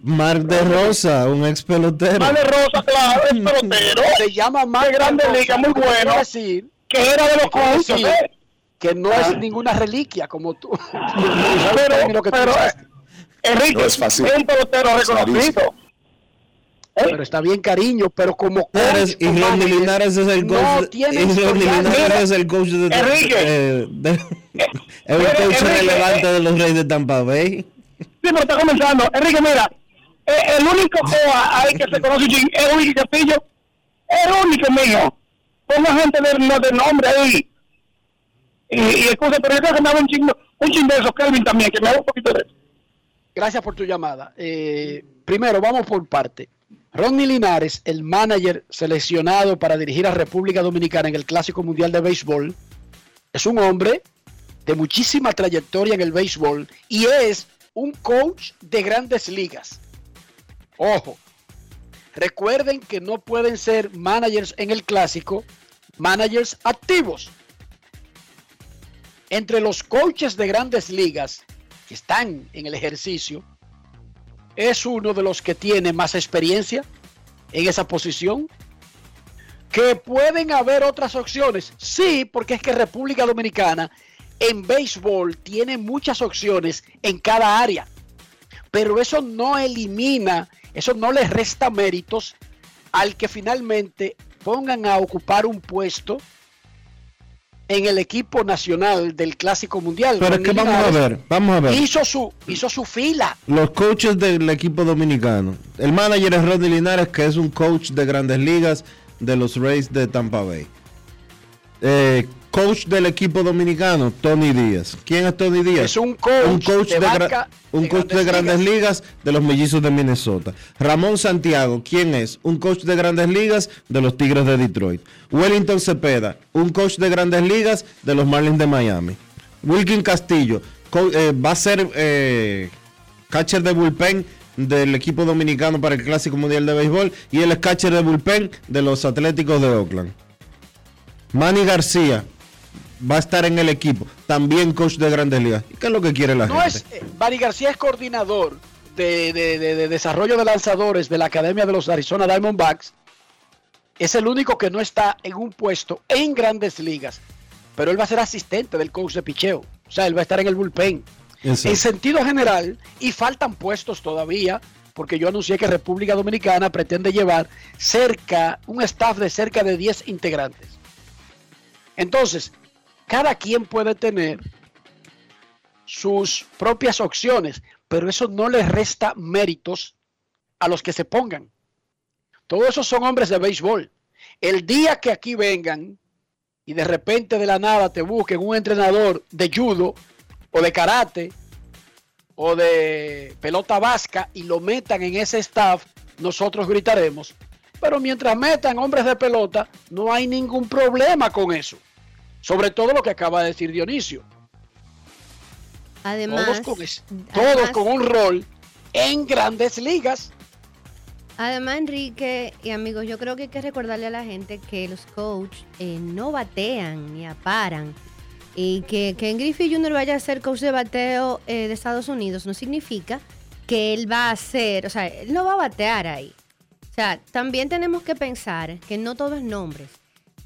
Mark de Rosa, un ex pelotero. Vale Rosa, claro, es pelotero. Se llama más de grande liga, muy bueno. decir Que era de los Colts, decir ¿eh? que no Ah. es ninguna reliquia como tú. Pero, pero, eh, Enrique, No es fácil. un pelotero reconocido. Pero está bien, cariño, pero como coach y manager, Linares es el no coach. tiene y Ronnie historial. Linares es el coach de, Enrique. eh, de- el coach Enrique, relevante eh. de los Reyes de Tampa Bay. Sí, pero está comenzando. Enrique, mira, eh, el único coa ahí que se conoce es Willy Castillo. El único mío. Ponga gente de, no, de nombre ahí. Y, y excusa, pero yo creo que me haga un chingo, un chin de eso, Kelvin también, que me haga un poquito de eso. Gracias por tu llamada. Eh, primero, vamos por parte. Ronnie Linares, el manager seleccionado para dirigir a República Dominicana en el Clásico Mundial de Béisbol, es un hombre de muchísima trayectoria en el béisbol y es un coach de grandes ligas. Ojo, recuerden que no pueden ser managers en el clásico, managers activos. Entre los coaches de grandes ligas que están en el ejercicio, es uno de los que tiene más experiencia en esa posición. Que pueden haber otras opciones, sí, porque es que República Dominicana en béisbol tiene muchas opciones en cada área, pero eso no elimina, eso no le resta méritos al que finalmente pongan a ocupar un puesto en el equipo nacional del Clásico Mundial. Pero es que vamos a ver, vamos a ver. Hizo su, hizo su fila. Los coaches del equipo dominicano. El manager es Rodney Linares, que es un coach de grandes ligas de los Rays de Tampa Bay. Eh, coach del equipo dominicano, Tony Díaz. ¿Quién es Tony Díaz? Es un coach de gra- banca un de coach de Grandes ligas. de los mellizos de Minnesota. Ramón Santiago, ¿quién es? Un coach de grandes ligas de los Tigres de Detroit. Wellington Cepeda, un coach de grandes ligas de los Marlins de Miami. Wilkin Castillo, eh, va a ser eh, catcher de bullpen del equipo dominicano para el Clásico Mundial de Béisbol y él es catcher de bullpen de los Atléticos de Oakland. Manny García va a estar en el equipo, también coach de grandes ligas. ¿Y qué es lo que quiere la No gente? es, eh, Barry García es coordinador de, de- de- de desarrollo de lanzadores de la Academia de los Arizona Diamondbacks. Es el único que no está en un puesto en grandes ligas, pero él va a ser asistente del coach de picheo. O sea, él va a estar en el bullpen. En sentido general, y faltan puestos todavía, porque yo anuncié que República Dominicana pretende llevar cerca, un staff de cerca de 10 integrantes. Entonces, cada quien puede tener sus propias opciones, pero eso no les resta méritos a los que se pongan. Todos esos son hombres de béisbol. El día que aquí vengan y de repente de la nada te busquen un entrenador de judo o de karate o de pelota vasca y lo metan en ese staff, nosotros gritaremos. Pero mientras metan hombres de pelota, no hay ningún problema con eso. Sobre todo lo que acaba de decir Dionisio. Además, todos con, es- todos además- con un rol en grandes ligas. Además, Enrique y amigos, yo creo que hay que recordarle a la gente que los coaches eh, no batean ni aparan. Y que Ken Griffey Jr. vaya a ser coach de bateo eh, de Estados Unidos no significa que él va a ser, o sea, él no va a batear ahí. O sea, también tenemos que pensar que no todo es nombres.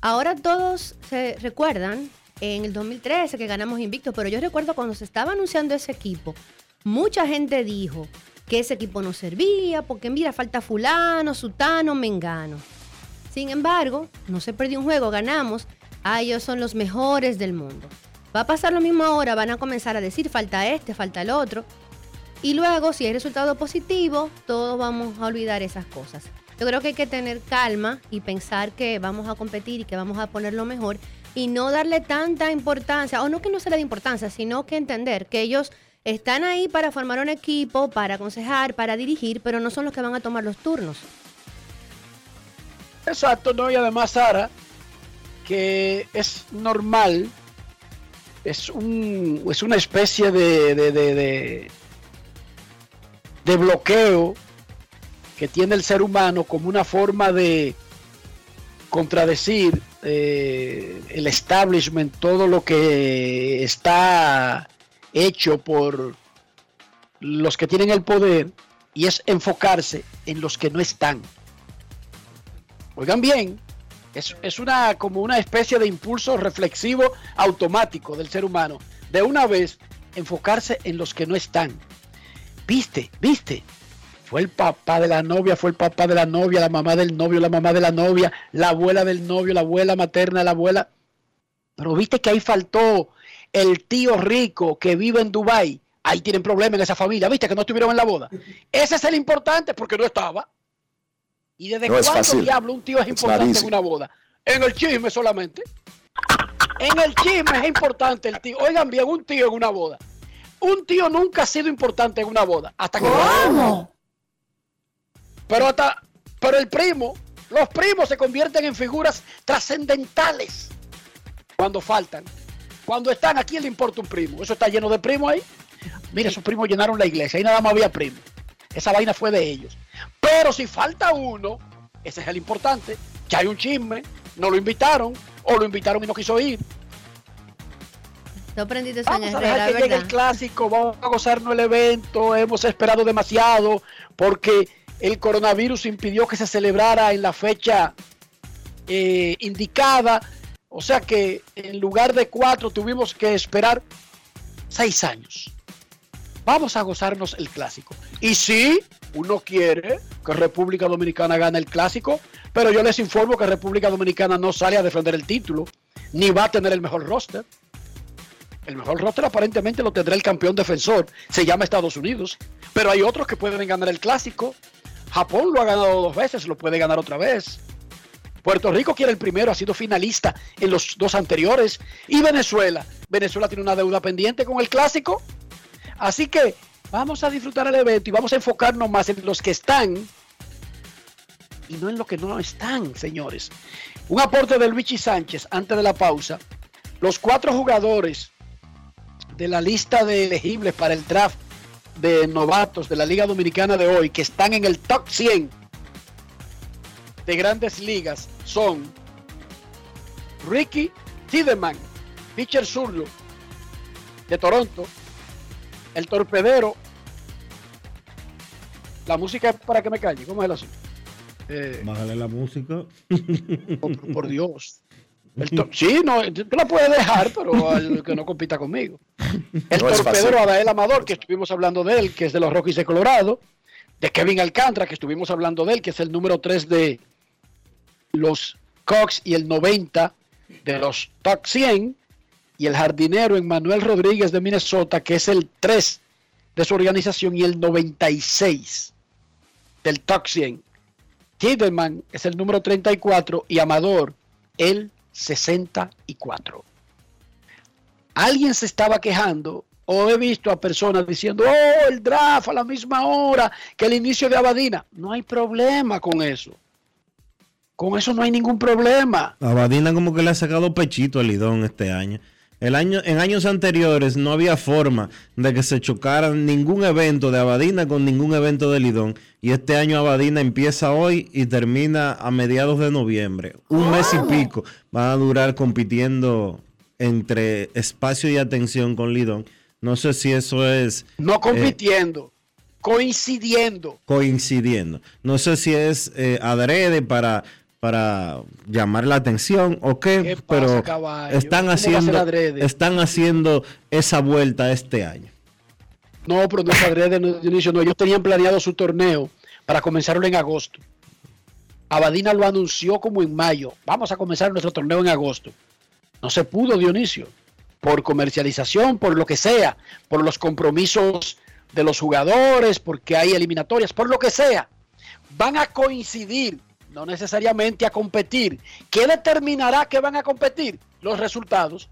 Ahora todos se recuerdan en el 2013 que ganamos invicto, pero yo recuerdo cuando se estaba anunciando ese equipo, mucha gente dijo que ese equipo no servía porque mira, falta fulano, sutano, mengano. Sin embargo, no se perdió un juego, ganamos. Ah, ellos son los mejores del mundo. Va a pasar lo mismo ahora, van a comenzar a decir falta este, falta el otro. Y luego, si hay resultado positivo, todos vamos a olvidar esas cosas. Yo creo que hay que tener calma y pensar que vamos a competir y que vamos a poner lo mejor y no darle tanta importancia, o no que no se le dé importancia, sino que entender que ellos están ahí para formar un equipo, para aconsejar, para dirigir, pero no son los que van a tomar los turnos. Exacto, ¿no? Y además, Sara, que es normal, es, un, es una especie de, de, de, de- de bloqueo que tiene el ser humano como una forma de contradecir eh, el establishment, todo lo que está hecho por los que tienen el poder y es enfocarse en los que no están. Oigan bien, es, es una como una especie de impulso reflexivo automático del ser humano. De una vez enfocarse en los que no están. Viste, viste. Fue el papá de la novia, fue el papá de la novia, la mamá del novio, la mamá de la novia, la abuela del novio, la abuela materna, la abuela. Pero viste que ahí faltó el tío rico que vive en Dubai. Ahí tienen problemas en esa familia, viste que no estuvieron en la boda. Ese es el importante porque no estaba. ¿Y desde No es cuándo fácil. diablo un tío es importante en una boda? En el chisme solamente. En el chisme es importante el tío. Oigan bien, un tío en una boda. Un tío nunca ha sido importante en una boda. Hasta que Pero hasta, pero el primo, los primos se convierten en figuras trascendentales cuando faltan. Cuando están, ¿a quién le importa un primo? Eso está lleno de primos ahí. Mira, esos primos llenaron la iglesia. Ahí nada más había primos. Esa vaina fue de ellos. Pero si falta uno, ese es el importante, que hay un chisme, no lo invitaron, o lo invitaron y no quiso ir. Tú aprendiste Vamos a dejar que llegue el clásico, vamos a gozarnos el evento, hemos esperado demasiado porque el coronavirus impidió que se celebrara en la fecha eh, indicada, o sea que en lugar de cuatro tuvimos que esperar seis años. Vamos a gozarnos el clásico. Y sí, uno quiere que República Dominicana gane el clásico, pero yo les informo que República Dominicana no sale a defender el título, ni va a tener el mejor roster. El mejor roster aparentemente lo tendrá el campeón defensor, se llama Estados Unidos, pero hay otros que pueden ganar el clásico. Japón lo ha ganado dos veces, lo puede ganar otra vez. Puerto Rico quiere el primero, ha sido finalista en los dos anteriores. Y Venezuela, Venezuela tiene una deuda pendiente con el clásico. Así que vamos a disfrutar el evento y vamos a enfocarnos más en los que están y no en los que no están, señores. Un aporte de Luigi Sánchez antes de la pausa. Los cuatro jugadores de la lista de elegibles para el draft de novatos de la Liga Dominicana de hoy que están en el top 100 de grandes ligas son Ricky Tiedemann, pitcher zurdo de Toronto, el torpedero. La música es para que me calle, ¿cómo es el asunto? Eh, Bájale la música. por, por Dios. El sí, no, tú la puedes dejar, pero al que no compita conmigo. El No torpedero. Adael Amador, que estuvimos hablando de él, que es de los Rockies de Colorado. De Kevin Alcántara, que estuvimos hablando de él, que es el número 3 de los Cox y el 90 de los top 100. Y el jardinero Emmanuel Rodríguez de Minnesota, que es el 3 de su organización y el 96 del top 100. Tiedemann es el número 34 y Amador el 64. Alguien se estaba quejando o he visto a personas diciendo, oh, el draft a la misma hora que el inicio de Abadina. No hay problema con eso. Con eso no hay ningún problema. Abadina como que le ha sacado pechito al Lidón este año. El año. En años anteriores no había forma de que se chocaran ningún evento de Abadina con ningún evento de Lidón. Y este año Abadina empieza hoy y termina a mediados de noviembre. Un mes y pico van a durar compitiendo entre espacio y atención con Lidón. No sé si eso es No eh, compitiendo, coincidiendo. coincidiendo. No sé si es eh, adrede para, para llamar la atención o qué, ¿Qué pasa, pero caballo? están ¿Cómo va a ser haciendo, están haciendo esa vuelta este año. No, pero no es adrede, no, Dionisio, no. Ellos tenían planeado su torneo para comenzarlo en agosto. Abadina lo anunció como en mayo. Vamos a comenzar nuestro torneo en agosto. No se pudo, Dionisio. Por comercialización, por lo que sea, por los compromisos de los jugadores, porque hay eliminatorias, por lo que sea. Van a coincidir, no necesariamente a competir. ¿Qué determinará que van a competir? Los resultados.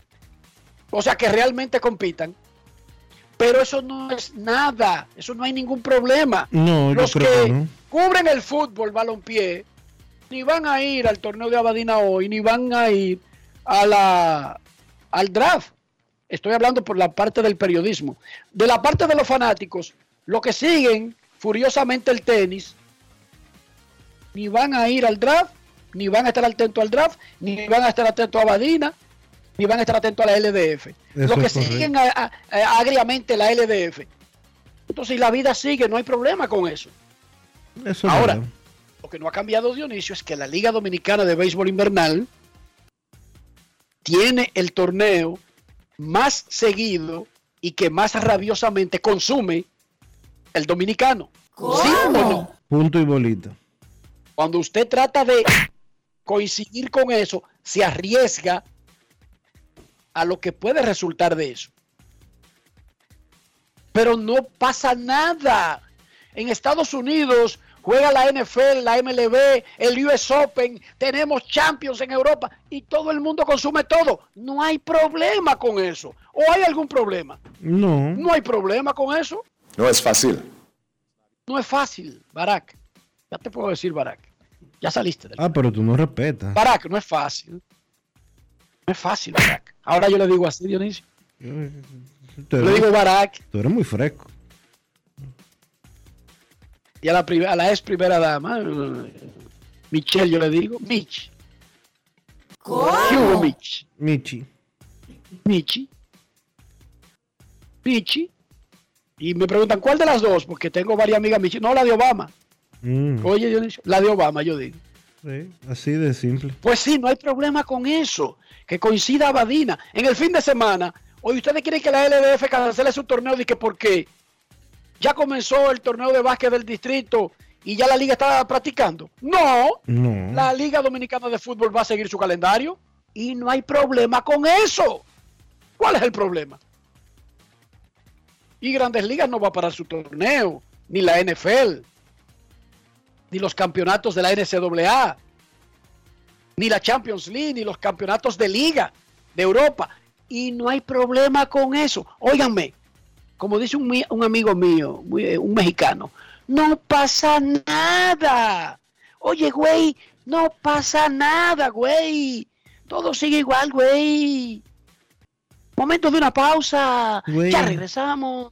O sea, que realmente compitan. Pero eso no es nada, eso no hay ningún problema. No, yo Los creo que que no. cubren el fútbol, balompié, ni van a ir al torneo de Abadina hoy, ni van a ir a la, al draft. Estoy hablando por la parte del periodismo. De la parte de los fanáticos, los que siguen furiosamente el tenis, ni van a ir al draft, ni van a estar atentos al draft, ni van a estar atentos a Abadina, ni van a estar atentos a la LDF. los que siguen a- a- a- agriamente la LDF. Entonces, la vida sigue, no hay problema con eso. Eso es Ahora, lo que no ha cambiado Dionisio es que la Liga Dominicana de Béisbol Invernal tiene el torneo más seguido y que más rabiosamente consume el dominicano. ¿Sí o no? punto y bolita. Cuando usted trata de coincidir con eso, se arriesga a lo que puede resultar de eso. Pero no pasa nada. En Estados Unidos juega la NFL, la MLB, el US Open, tenemos Champions en Europa y todo el mundo consume todo. No hay problema con eso. ¿O hay algún problema? No. No hay problema con eso. No es fácil. No es fácil, Barack. Ya te puedo decir, Barack. Ya saliste del Ah, pero tú no respetas. Barack, no es fácil. No es fácil, Barack. Ahora yo le digo así, Dionisio. Tú Le digo Barack. tú eres muy fresco. y a la, a la ex primera dama, Michelle, yo le digo, Mitch. ¿Qué hubo, Mitch? Michi. Michi. Michi. Y me preguntan, ¿cuál de las dos? Porque tengo varias amigas Michi. No, la de Obama. Mm, Oye, la de Obama, yo digo. sí, así de simple. Pues sí, no hay problema con eso. Que coincida Abadina. En el fin de semana, hoy ustedes quieren que la LDF cancele su torneo de que porque ya comenzó el torneo de básquet del distrito y ya la liga está practicando. No, No. la Liga Dominicana de Fútbol va a seguir su calendario y no hay problema con eso. ¿Cuál es el problema? Y Grandes Ligas no va a parar su torneo, ni la NFL, ni los campeonatos de la NCAA, ni la Champions League, ni los campeonatos de liga de Europa. Y no hay problema con eso. Óiganme, como dice un, un amigo mío, muy- eh, un mexicano, no pasa nada. Oye, güey, no pasa nada, güey. Todo sigue igual, güey. Momento de una pausa. Güey. Ya regresamos.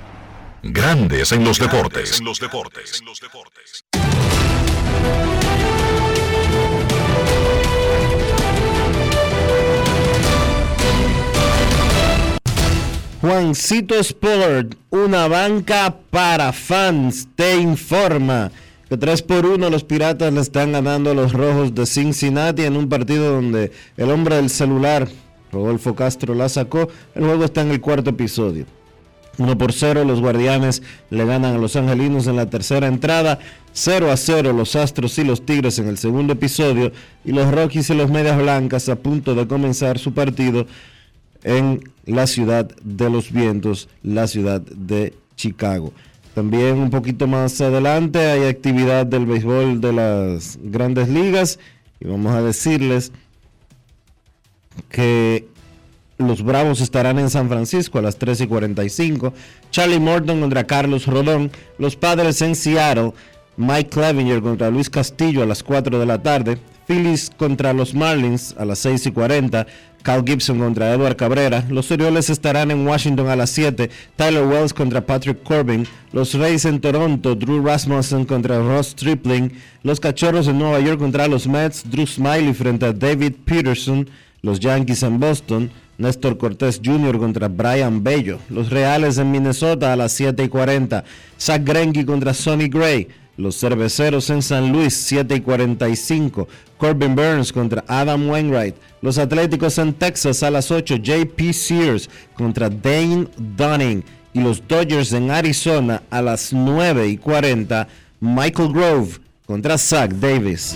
Grandes en los deportes. En los deportes. Juancito Sport, una banca para fans, te informa que 3 por 1 los piratas le están ganando a los rojos de Cincinnati en un partido donde el hombre del celular, Rodolfo Castro, la sacó. El juego está en el cuarto episodio. 1 por 0 los guardianes le ganan a los angelinos en la tercera entrada. 0 a 0 los astros y los tigres en el segundo episodio. Y los Rockies y los medias blancas a punto de comenzar su partido en la ciudad de los vientos, la ciudad de Chicago. También un poquito más adelante hay actividad del béisbol de las grandes ligas y vamos a decirles que los Bravos estarán en San Francisco a las 3 y 45. Charlie Morton contra Carlos Rodón. Los Padres en Seattle. Mike Clevinger contra Luis Castillo a las 4 de la tarde. Phillies contra los Marlins a las 6 y 40. Cal Gibson contra Edward Cabrera. Los Orioles estarán en Washington a las 7. Tyler Wells contra Patrick Corbin. Los Rays en Toronto. Drew Rasmussen contra Ross Stripling. Los Cachorros en Nueva York contra los Mets. Drew Smiley frente a David Peterson. Los Yankees en Boston. Néstor Cortés Jr. contra Brian Bello. Los Reales en Minnesota a las 7 y 40. Zach Greinke contra Sonny Gray. Los Cerveceros en San Luis, 7 y 45. Corbin Burns contra Adam Wainwright. Los Atléticos en Texas a las 8. JP Sears contra Dane Dunning. Y los Dodgers en Arizona a las 9 y 40. Michael Grove contra Zach Davis.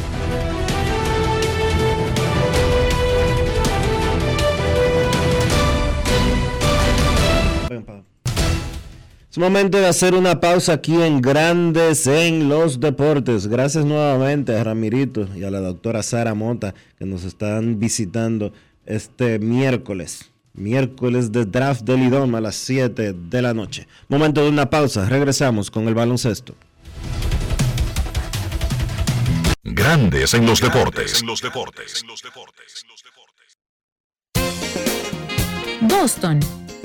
Es momento de hacer una pausa aquí en Grandes en los Deportes. Gracias nuevamente a Ramirito y a la doctora Sara Mota que nos están visitando este miércoles. Miércoles de draft del IDOM a las 7 de la noche. Momento de una pausa. Regresamos con el baloncesto. Grandes en los deportes. En los deportes. Boston,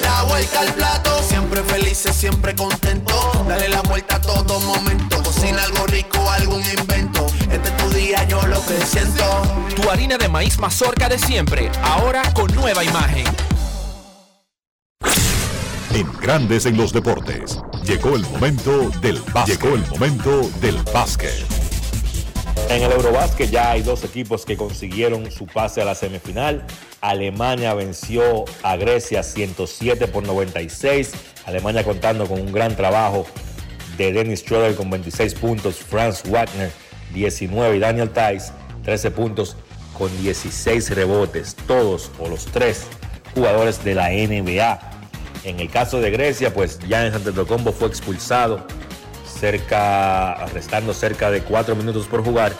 La vuelta al plato, siempre felices, siempre contento. Dale la vuelta a todo momento. Cocina algo rico, algún invento. Este es tu día, yo lo que siento. Tu harina de maíz mazorca de siempre, ahora con nueva imagen. En Grandes en los Deportes, llegó el momento del básquet. Llegó el momento del básquet. En el Eurobásquet ya hay dos equipos que consiguieron su pase a la semifinal. Alemania venció a Grecia 107 por 96. Alemania contando con un gran trabajo de Dennis Schroeder con 26 puntos, Franz Wagner 19 y Daniel Tice 13 puntos con 16 rebotes. Todos o los tres jugadores de la NBA. En el caso de Grecia, pues en Antetokounmpo fue expulsado cerca, restando cerca de 4 minutos por jugar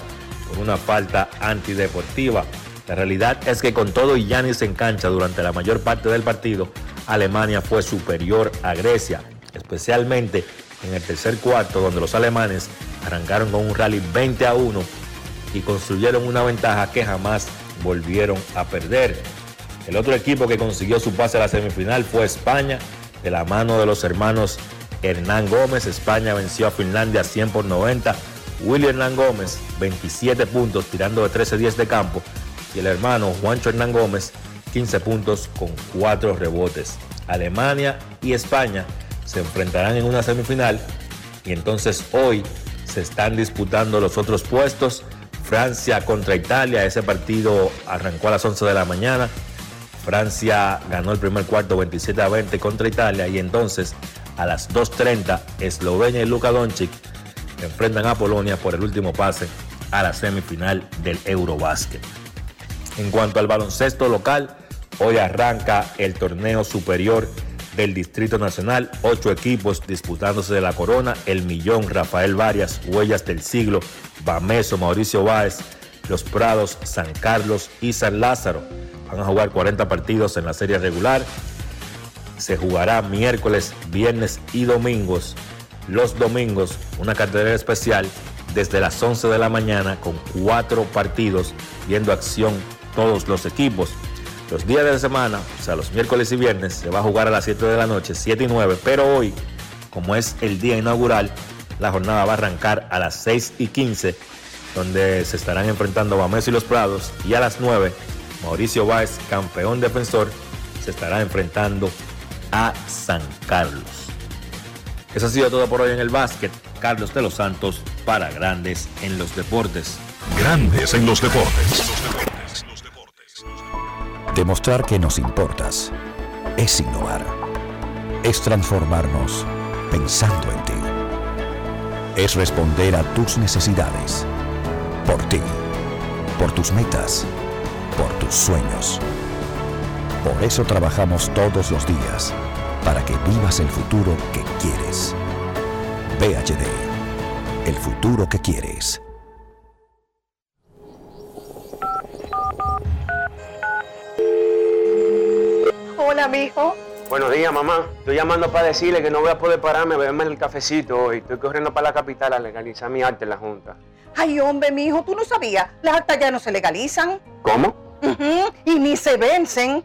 por una falta antideportiva. La realidad es que con todo y Yanis en cancha durante la mayor parte del partido, Alemania fue superior a Grecia, especialmente en el tercer cuarto donde los alemanes arrancaron con un rally 20 a 1 y construyeron una ventaja que jamás volvieron a perder. El otro equipo que consiguió su pase a la semifinal fue España, de la mano de los hermanos Hernán Gómez. España venció a Finlandia 100 por 90. William Hernán Gómez, 27 puntos, tirando de 13-10 de campo. Y el hermano Juancho Hernán Gómez, 15 puntos con 4 rebotes. Alemania y España se enfrentarán en una semifinal. Y entonces hoy se están disputando los otros puestos. Francia contra Italia. Ese partido arrancó a las 11 de la mañana. Francia ganó el primer cuarto 27 a 20 contra Italia y entonces a las 2.30 Eslovenia y Luka Doncic enfrentan a Polonia por el último pase a la semifinal del Eurobásquet. En cuanto al baloncesto local, hoy arranca el torneo superior del Distrito Nacional, ocho equipos disputándose de la corona, el millón Rafael Varias, Huellas del Siglo, Bameso, Mauricio Báez, Los Prados, San Carlos y San Lázaro. Van a jugar 40 partidos en la serie regular. Se jugará miércoles, viernes y domingos. Los domingos, una cartelera especial desde las 11 de la mañana con cuatro partidos viendo acción todos los equipos. Los días de la semana, o sea, los miércoles y viernes, se va a jugar a las 7 de la noche, 7 y 9, pero hoy, como es el día inaugural, la jornada va a arrancar a las 6 y 15, donde se estarán enfrentando Bameso y los Prados, y a las 9, Mauricio Báez, campeón defensor, se estará enfrentando a San Carlos. Eso ha sido todo por hoy en el básquet. Carlos de los Santos para Grandes en los Deportes. Grandes en los Deportes. Demostrar que nos importas es innovar. Es transformarnos pensando en ti. Es responder a tus necesidades. Por ti. Por tus metas. Por tus sueños. Por eso trabajamos todos los días. Para que vivas el futuro que quieres. VHD. El futuro que quieres. Hola, mijo. Buenos días, mamá. Estoy llamando para decirle que no voy a poder pararme a beberme el cafecito hoy. Estoy corriendo para la capital a legalizar mi arte en la Junta. Ay, hombre, mijo, tú no sabías. Las actas ya no se legalizan. ¿Cómo? Ujú, Y ni se vencen.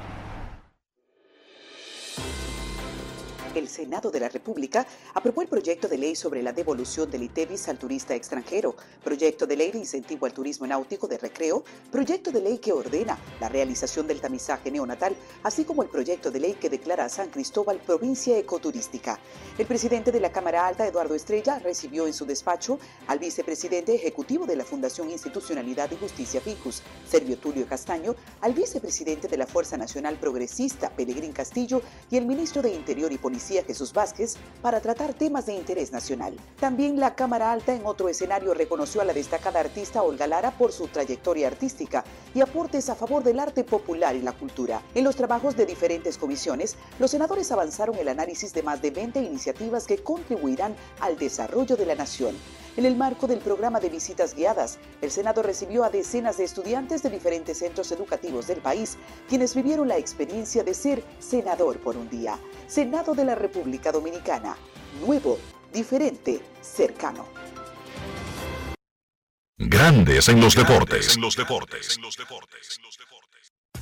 El Senado de la República aprobó el proyecto de ley sobre la devolución del ITEVIS al turista extranjero, proyecto de ley de incentivo al turismo náutico de recreo, proyecto de ley que ordena la realización del tamizaje neonatal, así como el proyecto de ley que declara a San Cristóbal provincia ecoturística. El presidente de la Cámara Alta, Eduardo Estrella, recibió en su despacho al vicepresidente ejecutivo de la Fundación Institucionalidad y Justicia Ficus, Servio Tulio Castaño, al vicepresidente de la Fuerza Nacional Progresista, Pelegrín Castillo, y el ministro de Interior y Policía, Jesús Vázquez, para tratar temas de interés nacional. También la Cámara Alta en otro escenario reconoció a la destacada artista Olga Lara por su trayectoria artística y aportes a favor del arte popular y la cultura. En los trabajos de diferentes comisiones, los senadores avanzaron el análisis de más de 20 iniciativas que contribuirán al desarrollo de la nación. En el marco del programa de visitas guiadas, el Senado recibió a decenas de estudiantes de diferentes centros educativos del país, quienes vivieron la experiencia de ser senador por un día. Senado de la República Dominicana. Nuevo, diferente, cercano. Grandes en los deportes.